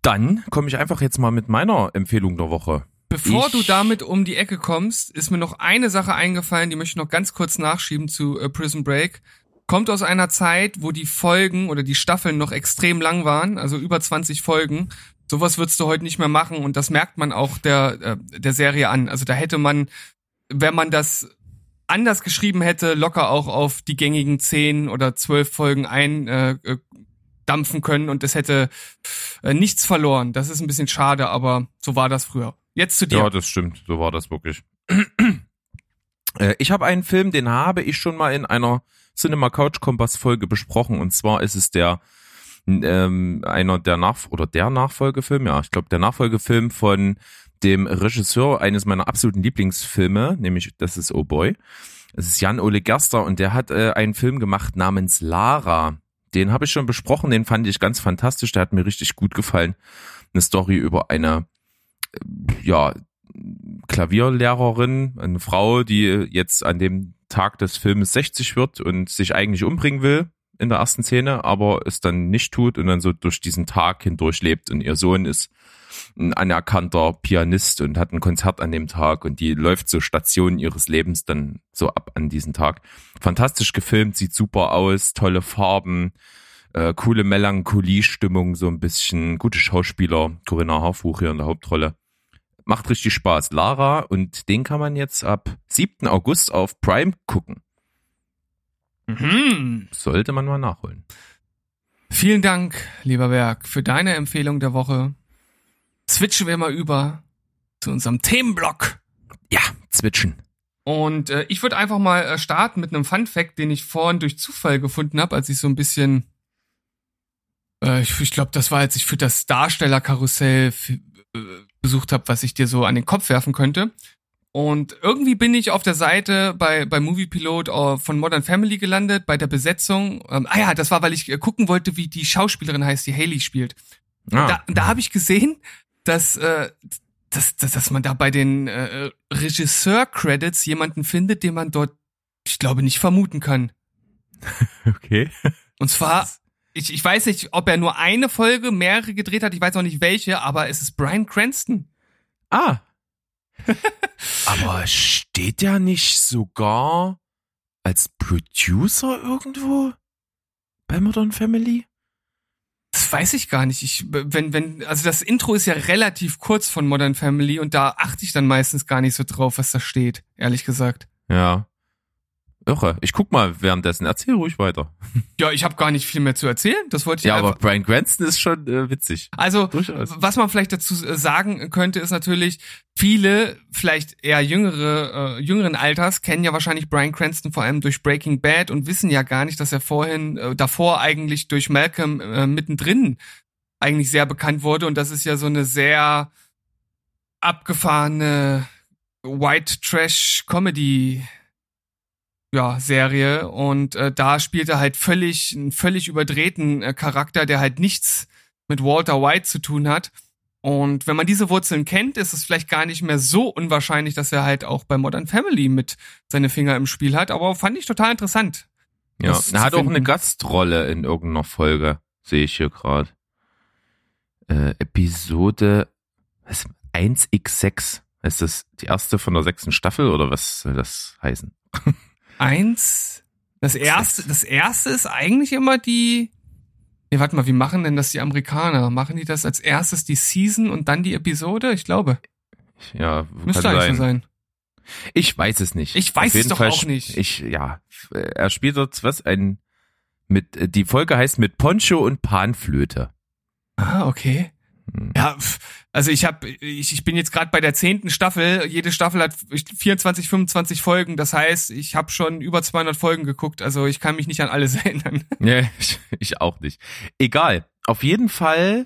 Dann komme ich einfach jetzt mal mit meiner Empfehlung der Woche. Bevor Ich- du damit um die Ecke kommst, ist mir noch eine Sache eingefallen, die möchte ich noch ganz kurz nachschieben zu äh, Prison Break. Kommt aus einer Zeit, wo die Folgen oder die Staffeln noch extrem lang waren, also über 20 Folgen. Sowas würdest du heute nicht mehr machen und das merkt man auch der, äh, der Serie an. Also da hätte man, wenn man das anders geschrieben hätte, locker auch auf die gängigen 10 oder 12 Folgen eindampfen äh, dampfen können und es hätte äh, nichts verloren. Das ist ein bisschen schade, aber so war das früher. Jetzt zu dir. Ja, das stimmt. So war das wirklich. Äh, ich habe einen Film, den habe ich schon mal in einer Cinema Couch Kompass Folge besprochen. Und zwar ist es der ähm, einer der Nach oder der Nachfolgefilm, ja, ich glaube der Nachfolgefilm von dem Regisseur eines meiner absoluten Lieblingsfilme, nämlich Das ist Oh Boy. Es ist Jan-Ole Gerster und der hat äh, einen Film gemacht namens Lara. Den habe ich schon besprochen, den fand ich ganz fantastisch, der hat mir richtig gut gefallen. Eine Story über eine, äh, ja, Klavierlehrerin, eine Frau, die jetzt an dem Tag des Filmes 60 wird und sich eigentlich umbringen will in der ersten Szene, aber es dann nicht tut und dann so durch diesen Tag hindurch lebt und ihr Sohn ist ein anerkannter Pianist und hat ein Konzert an dem Tag und die läuft so Stationen ihres Lebens dann so ab an diesen Tag. Fantastisch gefilmt, sieht super aus, tolle Farben, äh, coole Melancholie-Stimmung, so ein bisschen, gute Schauspieler, Corinna Harfuch hier in der Hauptrolle. Macht richtig Spaß. Lara und den kann man jetzt ab 7. August auf Prime gucken. Mhm. Sollte man mal nachholen. Vielen Dank, lieber Berg, für deine Empfehlung der Woche. Switchen wir mal über zu unserem Themenblock. Ja, zwitschen. Und äh, ich würde einfach mal äh, starten mit einem Fun Fact, den ich vorhin durch Zufall gefunden habe, als ich so ein bisschen äh, ich, ich glaube, das war, als ich für das Darstellerkarussell äh, besucht habe, was ich dir so an den Kopf werfen könnte. Und irgendwie bin ich auf der Seite bei, bei Movie Pilot äh, von Modern Family gelandet, bei der Besetzung. Ähm, ah ja, das war, weil ich äh, gucken wollte, wie die Schauspielerin heißt, die Haley spielt. Ah, Da, da habe ich gesehen, dass, äh, dass, dass, dass man da bei den äh, Regisseur-Credits jemanden findet, den man dort, ich glaube, nicht vermuten kann. okay. Und zwar, ich, ich weiß nicht, ob er nur eine Folge, mehrere gedreht hat, ich weiß auch nicht welche, aber es ist Brian Cranston. Ah. Aber steht der nicht sogar als Producer irgendwo bei Modern Family? Das weiß ich gar nicht. Ich, wenn, wenn, also das Intro ist ja relativ kurz von Modern Family und da achte ich dann meistens gar nicht so drauf, was da steht, ehrlich gesagt. Ja. Irre. Ich guck mal währenddessen. Erzähl ruhig weiter. Ja, ich habe gar nicht viel mehr zu erzählen. Das wollte ich Ja, aber Brian Cranston ist schon äh, witzig. Also, Durchaus. was man vielleicht dazu äh, sagen könnte, ist natürlich, viele, vielleicht eher jüngere, äh, jüngeren Alters, kennen ja wahrscheinlich Brian Cranston vor allem durch Breaking Bad und wissen ja gar nicht, dass er vorhin, äh, davor eigentlich durch Malcolm äh, mittendrin eigentlich sehr bekannt wurde. Und das ist ja so eine sehr abgefahrene White Trash Comedy ja, Serie und äh, da spielt er halt völlig einen völlig überdrehten äh, Charakter, der halt nichts mit Walter White zu tun hat. Und wenn man diese Wurzeln kennt, ist es vielleicht gar nicht mehr so unwahrscheinlich, dass er halt auch bei Modern Family mit seine Finger im Spiel hat. Aber fand ich total interessant. Ja. Er hat auch eine. Gastrolle in irgendeiner Folge. Sehe ich hier gerade. Äh, Episode was, 1x6. Ist das die erste von der sechsten Staffel oder was soll das heißen? Eins. Das erste, das erste ist eigentlich immer die. Nee, warte mal, wie machen denn das die Amerikaner? Machen die das als erstes die Season und dann die Episode? Ich glaube. Ja, Müsste eigentlich so sein. Ich weiß es nicht. Ich weiß Auf jeden es doch Fall auch nicht. Ich, ja, er spielt dort was, ein, mit, die Folge heißt mit Poncho und Panflöte. Ah, okay. Hm. Ja, pf, also ich habe, ich, ich bin jetzt gerade bei der zehnten Staffel. Jede Staffel hat 24, 25 Folgen. Das heißt, ich habe schon über 200 Folgen geguckt. Also ich kann mich nicht an alles erinnern. Nee, ich, ich auch nicht. Egal. Auf jeden Fall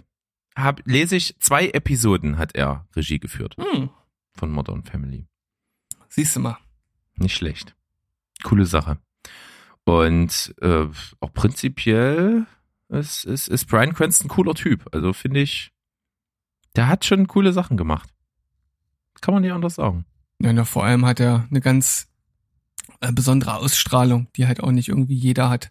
hab, lese ich, zwei Episoden hat er Regie geführt Hm, von Modern Family. siehst du mal. Nicht schlecht. Coole Sache. Und äh, auch prinzipiell ist, ist, ist Brian Cranston ein cooler Typ. Also finde ich, der hat schon coole Sachen gemacht. Kann man nicht anders sagen. Ja, na, vor allem hat er eine ganz äh, besondere Ausstrahlung, die halt auch nicht irgendwie jeder hat.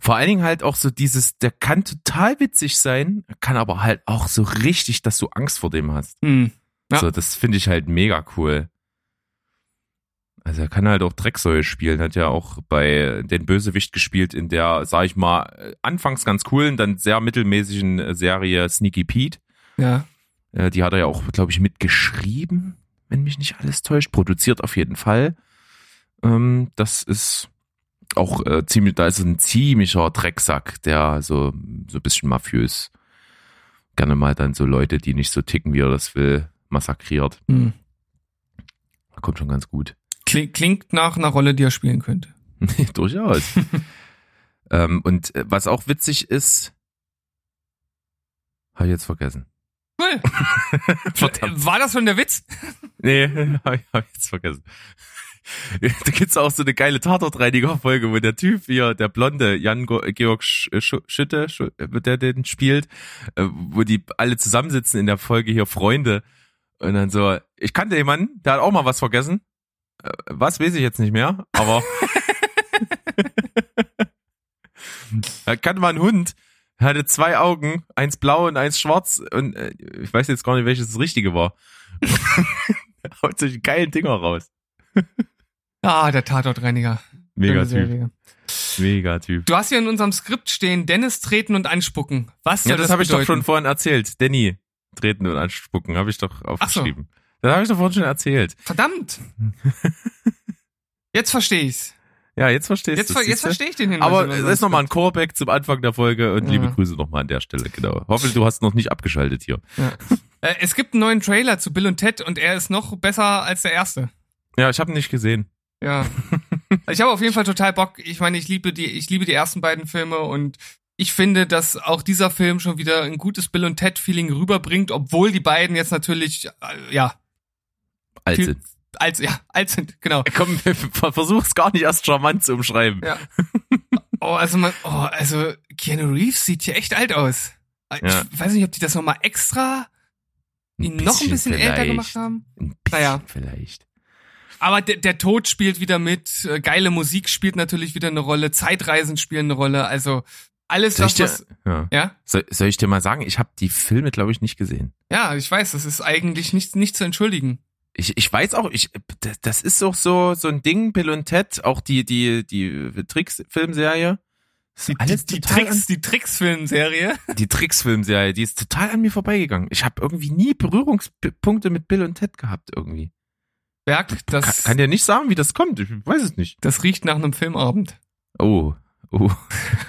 Vor allen Dingen halt auch so dieses, der kann total witzig sein, kann aber halt auch so richtig, dass du Angst vor dem hast. Hm. Ja. So, das finde ich halt mega cool. Also er kann halt auch Drecksäule spielen, hat ja auch bei den Bösewicht gespielt in der, sag ich mal, anfangs ganz coolen, dann sehr mittelmäßigen äh, Serie Sneaky Pete. Ja. Äh, Die hat er ja auch, glaube ich, mitgeschrieben, wenn mich nicht alles täuscht. Produziert auf jeden Fall. Ähm, Das ist auch äh, ziemlich, da ist ein ziemlicher Drecksack, der so, so ein bisschen mafiös gerne mal dann so Leute, die nicht so ticken, wie er das will, massakriert. Hm. Kommt schon ganz gut. Klingt, klingt nach einer Rolle, die er spielen könnte. Durchaus. ähm, und äh, was auch witzig ist, habe ich jetzt vergessen. Cool. Verdammt. War das schon der Witz? Nee, hab ich, hab ich jetzt vergessen. Da gibt's auch so eine geile Tatortreiniger-Folge, wo der Typ hier, der blonde Jan Go- Georg Sch Sch Schütte, Sch der den spielt, äh, wo die alle zusammensitzen in der Folge hier Freunde und dann so, ich kannte jemanden, der hat auch mal was vergessen. Äh, Was weiß ich jetzt nicht mehr, aber er kannte mal einen Hund, er hatte zwei Augen, eins blau und eins schwarz und äh, ich weiß jetzt gar nicht, welches das richtige war. Haut solche geilen Dinger raus. Ah, der Tatortreiniger. Mega Typ. Mega Typ. Du hast hier in unserem Skript stehen, Dennis treten und anspucken. Was soll Ja, das, habe ich doch schon vorhin erzählt. Danny treten und anspucken, habe ich doch aufgeschrieben. Das habe ich doch vorhin schon erzählt. Verdammt. Jetzt verstehe ich's. Ja, jetzt verstehst Jetzt, du jetzt verstehe ich den Hinweis. Aber das ist nochmal ein. Callback zum Anfang der Folge und Ja. liebe Grüße nochmal an der Stelle, genau. Hoffe, du hast noch nicht abgeschaltet hier. Äh, es gibt einen neuen Trailer zu Bill und Ted und er ist noch besser als der erste. Ja, ich habe ihn nicht gesehen. Ja. ich habe auf jeden Fall total Bock. Ich meine, ich liebe die, ich liebe die ersten beiden Filme und ich finde, dass auch dieser Film schon wieder ein gutes Bill und Ted Feeling rüberbringt, obwohl die beiden jetzt natürlich, äh, ja, Alte. viel, alt, ja, alt sind, genau. Komm, versuch's gar nicht erst charmant zu umschreiben. Ja. Oh, also man, oh, also Keanu Reeves sieht hier echt alt aus. Ich Ja. weiß nicht, ob die das nochmal extra ihn noch ein bisschen älter gemacht haben. Ein bisschen Naja. vielleicht. Aber der, der Tod spielt wieder mit, äh, geile Musik spielt natürlich wieder eine Rolle, Zeitreisen spielen eine Rolle, also alles Soll das, dir, was, ja. ja, soll, soll ich dir mal sagen, ich habe die Filme, glaube ich, nicht gesehen. ja, ich weiß, das ist eigentlich nicht, nicht zu entschuldigen. Ich, ich weiß auch, ich, das ist auch so, so ein Ding, Bill und Ted, auch die, die, die Tricks-Filmserie. Die, die, die Tricks, die Tricks-Filmserie. An, die Tricks-Filmserie, die ist total an mir vorbeigegangen. Ich habe irgendwie nie Berührungspunkte mit Bill und Ted gehabt irgendwie. Kann, das, kann dir nicht sagen, wie das kommt. Ich weiß es nicht. das riecht nach einem Filmabend. Oh, oh.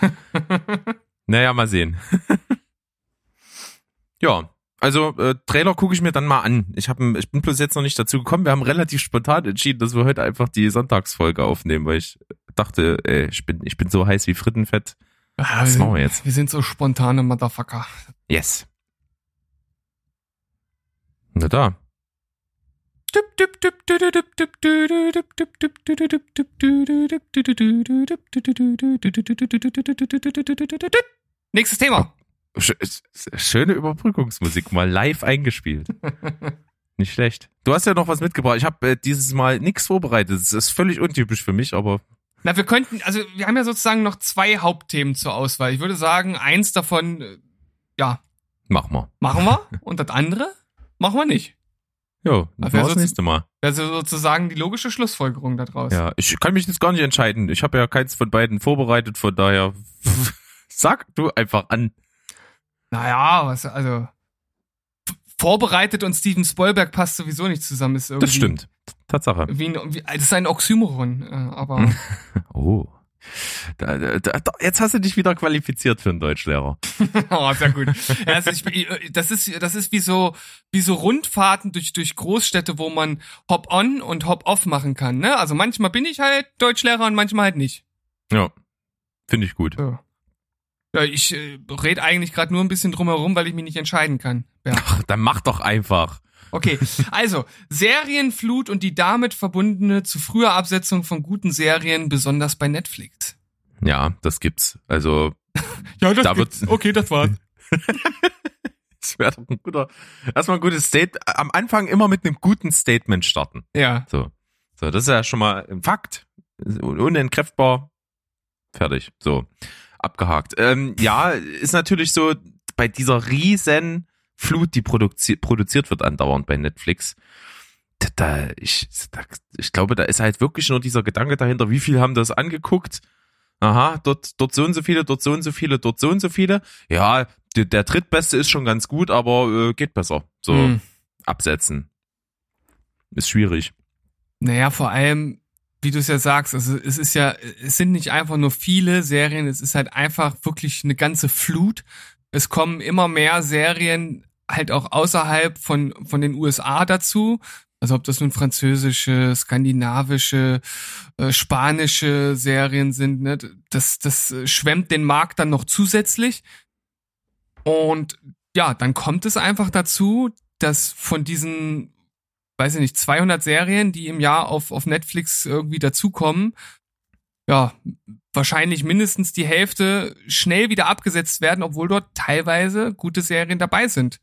Naja, mal sehen. ja, also äh, Trailer gucke ich mir dann mal an. Ich, hab, ich bin bloß jetzt noch nicht dazu gekommen. Wir haben relativ spontan entschieden, dass wir heute einfach die Sonntagsfolge aufnehmen, weil ich dachte, ey, ich bin, ich bin so heiß wie Frittenfett. Ah, Was wir, machen wir jetzt? wir sind so spontane Motherfucker. Yes. Na da. Nächstes Thema. Sch schöne Überbrückungsmusik, mal live eingespielt. Nicht schlecht. Du hast ja noch was mitgebracht. Ich habe äh, dieses Mal nichts vorbereitet. Das ist völlig untypisch für mich, aber Na, wir könnten, also wir haben ja sozusagen noch zwei Hauptthemen zur Auswahl. Ich würde sagen, eins davon, äh, ja, mach mal. machen wir und das andere machen wir nicht. Jo, das das sozu- nächste Mal. Also sozusagen die logische Schlussfolgerung daraus. Ja, ich kann mich jetzt gar nicht entscheiden. Ich habe ja keins von beiden vorbereitet, von daher sag du einfach an. Naja, was, also vorbereitet und Steven Spielberg passt sowieso nicht zusammen. Ist irgendwie Das stimmt. Tatsache. Wie ein, wie, das ist ein Oxymoron, äh, aber Oh. Da, da, da, jetzt hast du dich wieder qualifiziert für einen Deutschlehrer. oh, sehr gut. Ja, also ich, das ist das ist wie so wie so Rundfahrten durch durch Großstädte, wo man Hop on und Hop off machen kann. Ne? Also manchmal bin ich halt Deutschlehrer und manchmal halt nicht. Ja, finde ich gut. So. Ja, ich äh, rede eigentlich gerade nur ein bisschen drumherum, weil ich mich nicht entscheiden kann. Ja. Ach, dann mach doch einfach. Okay, also Serienflut und die damit verbundene zu früher Absetzung von guten Serien, besonders bei Netflix. Ja, das gibt's. Also, Ja, das Da gibt's. Okay, das war's. das wäre doch ein guter, erstmal ein gutes State, am Anfang immer mit einem guten Statement starten. Ja. So. So, das ist ja schon mal ein Fakt. Unentkräftbar. Fertig. So. Abgehakt. Ähm, ja, ist natürlich so, bei dieser riesen Flut, die produzi produziert wird andauernd bei Netflix, da, da, ich, da, ich glaube, da ist halt wirklich nur dieser Gedanke dahinter, wie viel haben das angeguckt? Aha, dort, dort so und so viele, dort so und so viele, dort so und so viele. Ja, der, der drittbeste ist schon ganz gut, aber äh, geht besser. So, Hm. absetzen. Ist schwierig. Naja, vor allem, wie du es ja sagst, also es ist ja, es sind nicht einfach nur viele Serien, es ist halt einfach wirklich eine ganze Flut. Es kommen immer mehr Serien halt auch außerhalb von, von den USA dazu. Also ob das nun französische, skandinavische, äh, spanische Serien sind, ne? das, das äh, schwemmt den Markt dann noch zusätzlich. Und ja, dann kommt es einfach dazu, dass von diesen, weiß ich nicht, 200 Serien, die im Jahr auf, auf Netflix irgendwie dazukommen, ja, wahrscheinlich mindestens die Hälfte schnell wieder abgesetzt werden, obwohl dort teilweise gute Serien dabei sind.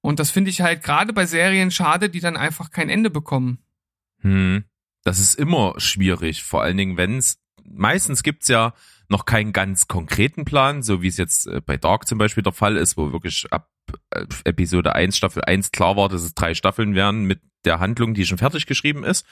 Und das finde ich halt gerade bei Serien schade, die dann einfach kein Ende bekommen. Hm. Das ist immer schwierig, vor allen Dingen, wenn es meistens gibt's ja noch keinen ganz konkreten Plan, so wie es jetzt äh, bei Dark zum Beispiel der Fall ist, wo wirklich ab Episode 1, Staffel 1 klar war, dass es drei Staffeln werden mit der Handlung, die schon fertig geschrieben ist.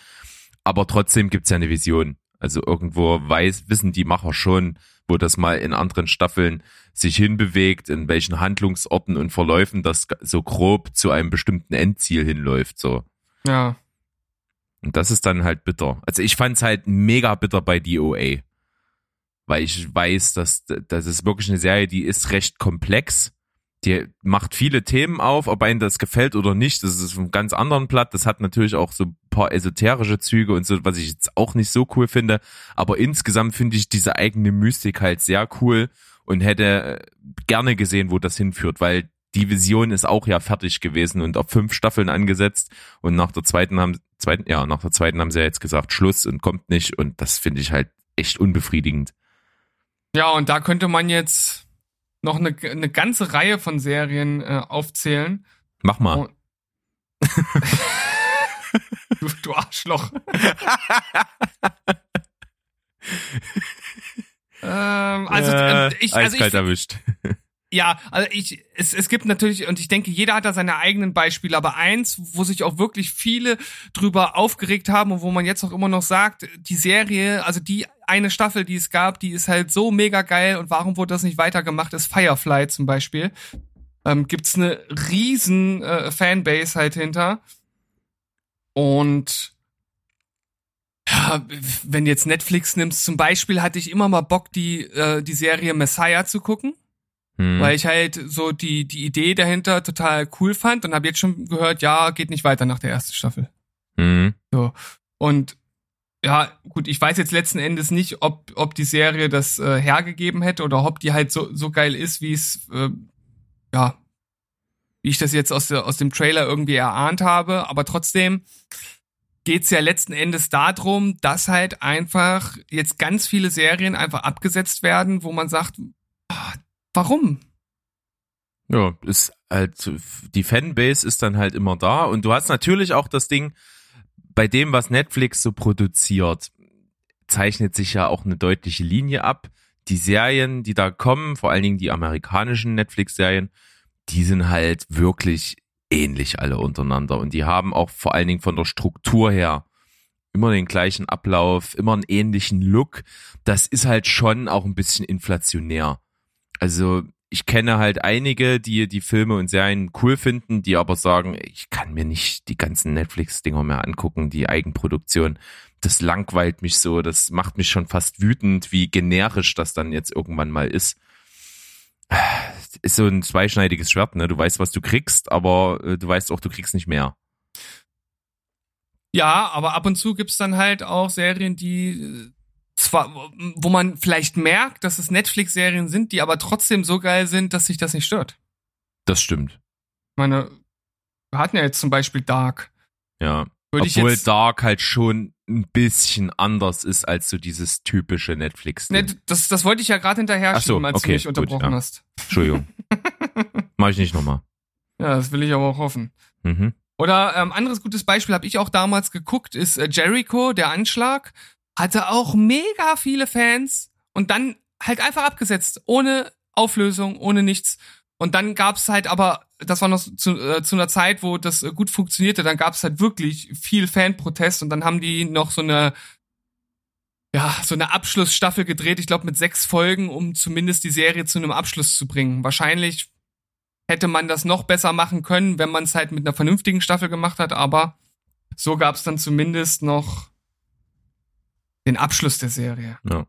Aber trotzdem gibt's ja eine Vision. Also irgendwo weiß, wissen die Macher schon, wo das mal in anderen Staffeln sich hinbewegt, in welchen Handlungsorten und Verläufen das so grob zu einem bestimmten Endziel hinläuft, so. Ja. Und das ist dann halt bitter. Also ich fand's halt mega bitter bei DOA. Weil ich weiß, dass das ist wirklich eine Serie, die ist recht komplex. Die macht viele Themen auf, ob einem das gefällt oder nicht. Das ist ein ganz anderen Blatt. Das hat natürlich auch so ein paar esoterische Züge und so, was ich jetzt auch nicht so cool finde. Aber insgesamt finde ich diese eigene Mystik halt sehr cool und hätte gerne gesehen, wo das hinführt, weil die Vision ist auch ja fertig gewesen und auf fünf Staffeln angesetzt und nach der zweiten haben zweiten ja nach der zweiten haben sie ja jetzt gesagt Schluss und kommt nicht und das finde ich halt echt unbefriedigend. Ja, und da könnte man jetzt noch eine, eine ganze Reihe von Serien äh, aufzählen. Mach mal. Und- du, du Arschloch. ähm, also, äh, äh, ich, also ich, erwischt. Ja, also ich, es, es gibt natürlich, und ich denke, jeder hat da seine eigenen Beispiele, aber eins, wo sich auch wirklich viele drüber aufgeregt haben und wo man jetzt auch immer noch sagt, die Serie, also die eine Staffel, die es gab, die ist halt so mega geil und warum wurde das nicht weitergemacht, ist Firefly zum Beispiel. Ähm, gibt's eine riesen äh, Fanbase halt hinter. Und ja, wenn jetzt Netflix nimmst, zum Beispiel hatte ich immer mal Bock, die, äh, die Serie Messiah zu gucken Hm. weil ich halt so die die Idee dahinter total cool fand und habe jetzt schon gehört, ja, geht nicht weiter nach der ersten Staffel. Hm. So und ja, gut, ich weiß jetzt letzten Endes nicht, ob ob die Serie das äh, hergegeben hätte oder ob die halt so so geil ist, wie es äh, ja, wie ich das jetzt aus der aus dem Trailer irgendwie erahnt habe, aber trotzdem geht's ja letzten Endes darum, dass halt einfach jetzt ganz viele Serien einfach abgesetzt werden, wo man sagt, ah, warum? Ja, ist halt, die Fanbase ist dann halt immer da und du hast natürlich auch das Ding, bei dem, was Netflix so produziert, zeichnet sich ja auch eine deutliche Linie ab. Die Serien, die da kommen, vor allen Dingen die amerikanischen Netflix-Serien, die sind halt wirklich ähnlich alle untereinander und die haben auch vor allen Dingen von der Struktur her immer den gleichen Ablauf, immer einen ähnlichen Look. Das ist halt schon auch ein bisschen inflationär. Also ich kenne halt einige, die die Filme und Serien cool finden, die aber sagen, ich kann mir nicht die ganzen Netflix-Dinger mehr angucken, die Eigenproduktion. Das langweilt mich so, das macht mich schon fast wütend, wie generisch das dann jetzt irgendwann mal ist. Ist so ein zweischneidiges Schwert, ne? Du weißt, was du kriegst, aber äh, du weißt auch, du kriegst nicht mehr. Ja, aber ab und zu gibt's dann halt auch Serien, die äh, zwar, wo man vielleicht merkt, dass es Netflix-Serien sind, die aber trotzdem so geil sind, dass sich das nicht stört. Das stimmt. Ich meine, wir hatten ja jetzt zum Beispiel Dark. Ja. Würde Obwohl Dark halt schon ein bisschen anders ist als so dieses typische netflix ne, das, das wollte ich ja gerade hinterher Ach so, schieben, als okay, du mich gut, unterbrochen ja. hast. Entschuldigung. Mach ich nicht nochmal. Ja, das will ich aber auch hoffen. Mhm. Oder ähm, anderes gutes Beispiel habe ich auch damals geguckt, ist äh, Jericho, der Anschlag. Hatte auch mega viele Fans und dann halt einfach abgesetzt, ohne Auflösung, ohne nichts. Und dann gab's halt aber, das war noch zu, äh, zu einer Zeit, wo das äh, gut funktionierte, dann gab's halt wirklich viel Fanprotest und dann haben die noch so eine ja, so eine Abschlussstaffel gedreht, ich glaube mit sechs Folgen, um zumindest die Serie zu einem Abschluss zu bringen. Wahrscheinlich hätte man das noch besser machen können, wenn man es halt mit einer vernünftigen Staffel gemacht hat, aber so gab's dann zumindest noch den Abschluss der Serie. Ja.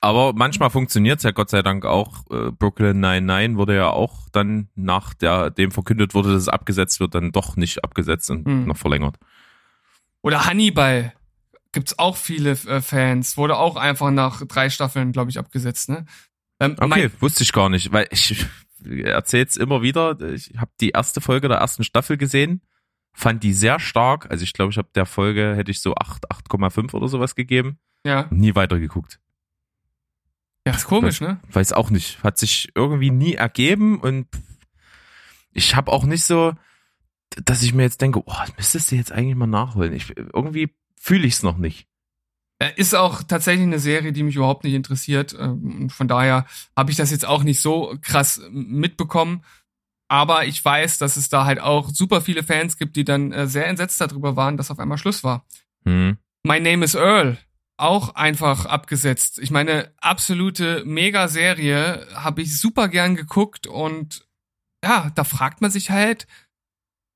Aber manchmal funktioniert's ja Gott sei Dank auch. Äh, Brooklyn 99 wurde ja auch dann nach der, dem verkündet wurde, dass es abgesetzt wird, dann doch nicht abgesetzt und Hm. noch verlängert. Oder Hannibal gibt's auch viele äh, Fans, wurde auch einfach nach drei Staffeln, glaube ich, abgesetzt, ne? Ähm, Okay, wusste ich gar nicht, weil ich erzähl's immer wieder. Ich habe die erste Folge der ersten Staffel gesehen, fand die sehr stark. Also ich glaube, ich habe der Folge hätte ich so 8, 8,5 oder sowas gegeben. Ja. Nie weitergeguckt. Ja, ist komisch, ne? Weiß auch nicht. Hat sich irgendwie nie ergeben und ich habe auch nicht so, dass ich mir jetzt denke, oh, müsstest du jetzt eigentlich mal nachholen. Ich, irgendwie fühle ich es noch nicht. Äh, Ist auch tatsächlich eine Serie, die mich überhaupt nicht interessiert. ähm, Und von daher habe ich das jetzt auch nicht so krass mitbekommen. Aber ich weiß, dass es da halt auch super viele Fans gibt, die dann äh, sehr entsetzt darüber waren, dass auf einmal Schluss war. Hm. My Name is Earl. Auch einfach abgesetzt. Ich meine, absolute Mega-Serie. Habe ich super gern geguckt und ja, da fragt man sich halt,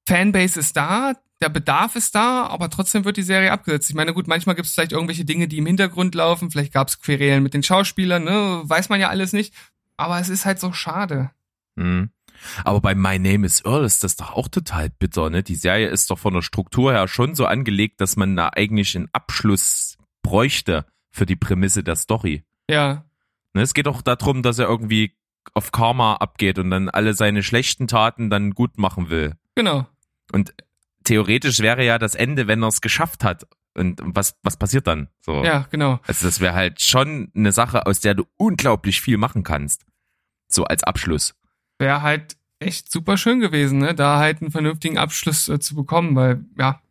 Fanbase ist da, der Bedarf ist da, aber trotzdem wird die Serie abgesetzt. Ich meine, gut, manchmal gibt es vielleicht irgendwelche Dinge, die im Hintergrund laufen. Vielleicht gab es Querelen mit den Schauspielern, ne? Weiß man ja alles nicht. Aber es ist halt so schade. Hm. Aber bei My Name is Earl ist das doch auch total bitter, ne? Die Serie ist doch von der Struktur her schon so angelegt, dass man da eigentlich einen Abschluss bräuchte für die Prämisse der Story. Ja, Ne, es geht doch darum, dass er irgendwie auf Karma abgeht und dann alle seine schlechten Taten dann gut machen will. genau. Und theoretisch wäre ja das Ende, wenn er es geschafft hat. Und was, was passiert dann? So. Ja, genau. Also das wäre halt schon eine Sache, aus der du unglaublich viel machen kannst. So als Abschluss. Wäre halt echt super schön gewesen, ne? Da halt einen vernünftigen Abschluss äh, zu bekommen, weil, ja,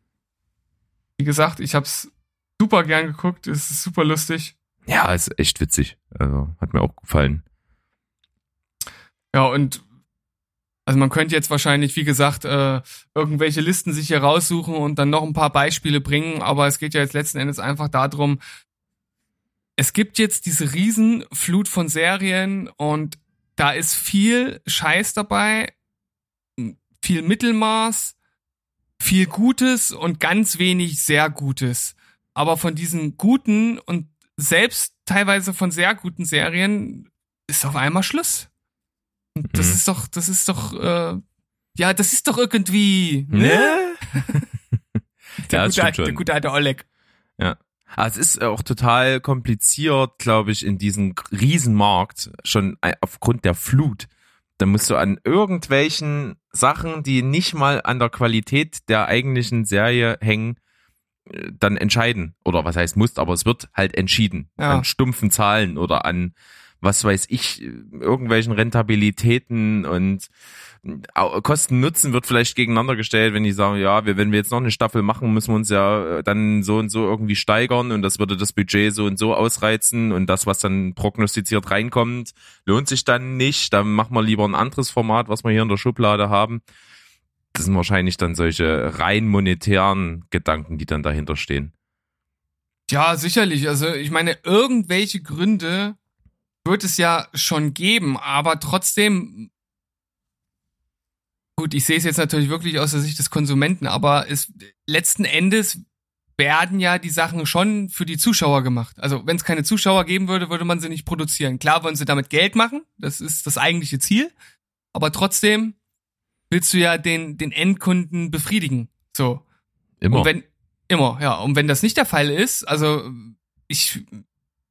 wie gesagt, ich hab's super gern geguckt, es ist super lustig. Ja, ist echt witzig. Also hat mir auch gefallen. Ja, und also man könnte jetzt wahrscheinlich, wie gesagt, äh, irgendwelche Listen sich hier raussuchen und dann noch ein paar Beispiele bringen, aber es geht ja jetzt letzten Endes einfach darum, es gibt jetzt diese Riesenflut von Serien und da ist viel Scheiß dabei, viel Mittelmaß, viel Gutes und ganz wenig sehr Gutes. Aber von diesen guten und selbst teilweise von sehr guten Serien ist auf einmal Schluss. Und das Mhm. ist doch, das ist doch, äh, ja, das ist doch irgendwie, ne? Der, Ja, das gute, stimmt alte- der gute alte Oleg. Ja. Aber es ist auch total kompliziert, glaube ich, in diesem Riesenmarkt, schon aufgrund der Flut. Da musst du an irgendwelchen Sachen, die nicht mal an der Qualität der eigentlichen Serie hängen, äh, dann entscheiden. Oder was heißt musst, aber es wird halt entschieden. Ja. An stumpfen Zahlen oder an, was weiß ich, irgendwelchen Rentabilitäten und Au- Kosten-Nutzen wird vielleicht gegeneinander gestellt, wenn die sagen, ja, wir, wenn wir jetzt noch eine Staffel machen, müssen wir uns ja dann so und so irgendwie steigern und das würde das Budget so und so ausreizen und das, was dann prognostiziert reinkommt, lohnt sich dann nicht. Dann machen wir lieber ein anderes Format, was wir hier in der Schublade haben. Das sind wahrscheinlich dann solche rein monetären Gedanken, die dann dahinter stehen. Ja, sicherlich. Also ich meine, irgendwelche Gründe wird es ja schon geben, aber trotzdem, gut, ich sehe es jetzt natürlich wirklich aus der Sicht des Konsumenten, aber es letzten Endes werden ja die Sachen schon für die Zuschauer gemacht. Also wenn es keine Zuschauer geben würde, würde man sie nicht produzieren. Klar wollen sie damit Geld machen, das ist das eigentliche Ziel, aber trotzdem willst du ja den, den Endkunden befriedigen. So. Immer. Und wenn, immer, ja. Und wenn das nicht der Fall ist, also ich,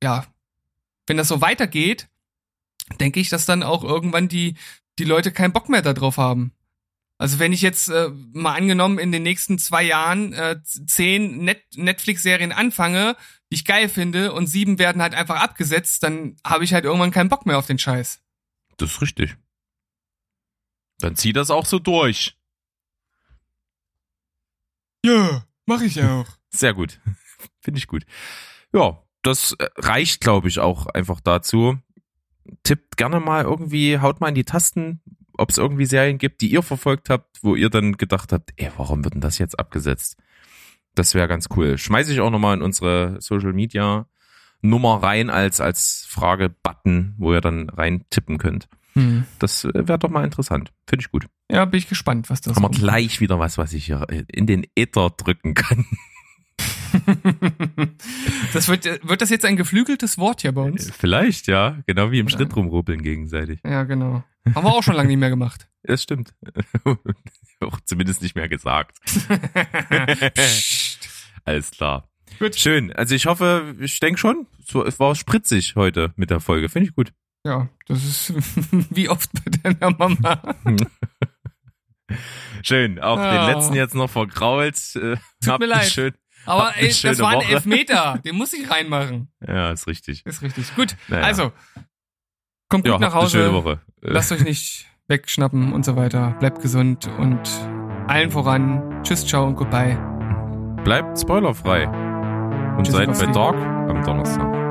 ja, wenn das so weitergeht, denke ich, dass dann auch irgendwann die, die Leute keinen Bock mehr darauf haben. Also wenn ich jetzt äh, mal angenommen in den nächsten zwei Jahren äh, zehn Net Netflix-Serien anfange, die ich geil finde, und sieben werden halt einfach abgesetzt, dann habe ich halt irgendwann keinen Bock mehr auf den Scheiß. Das ist richtig. Dann zieh das auch so durch. Ja, mache ich auch. Sehr gut. Finde ich gut. Ja, das äh, reicht, glaube ich, auch einfach dazu. Tippt gerne mal irgendwie, haut mal in die Tasten, ob es irgendwie Serien gibt, die ihr verfolgt habt, wo ihr dann gedacht habt, ey, warum wird denn das jetzt abgesetzt? Das wäre ganz cool. Schmeiße ich auch nochmal in unsere Social Media Nummer rein als, als Frage-Button, wo ihr dann rein tippen könnt. Hm. Das äh, wäre doch mal interessant. Finde ich gut. Ja, bin ich gespannt, was das Haben wir gleich wieder was, was ich hier in den Äther drücken kann. das wird, wird das jetzt ein geflügeltes Wort hier bei uns? Vielleicht, ja. Genau wie im Schritt rumruppeln gegenseitig. Ja, genau. Haben wir auch schon lange nicht mehr gemacht. Das stimmt. Auch zumindest nicht mehr gesagt. Alles klar. Gut. Schön. Also ich hoffe, ich denke schon, es war spritzig heute mit der Folge. Finde ich gut. Ja, das ist wie oft bei deiner Mama. Schön, auch Ah. den letzten jetzt noch vergrault. Äh, Tut habt mir leid. Schön, Aber ey, das war ein Woche. Elfmeter. Den muss ich reinmachen. ja, ist richtig. Ist richtig. Gut. Naja. Also, kommt gut Ja, nach Hause. Woche. Lasst euch nicht wegschnappen und so weiter. Bleibt gesund und allen voran. Tschüss, ciao und goodbye. Bleibt spoilerfrei. Und Tschüss, seid bei. Dark am Donnerstag.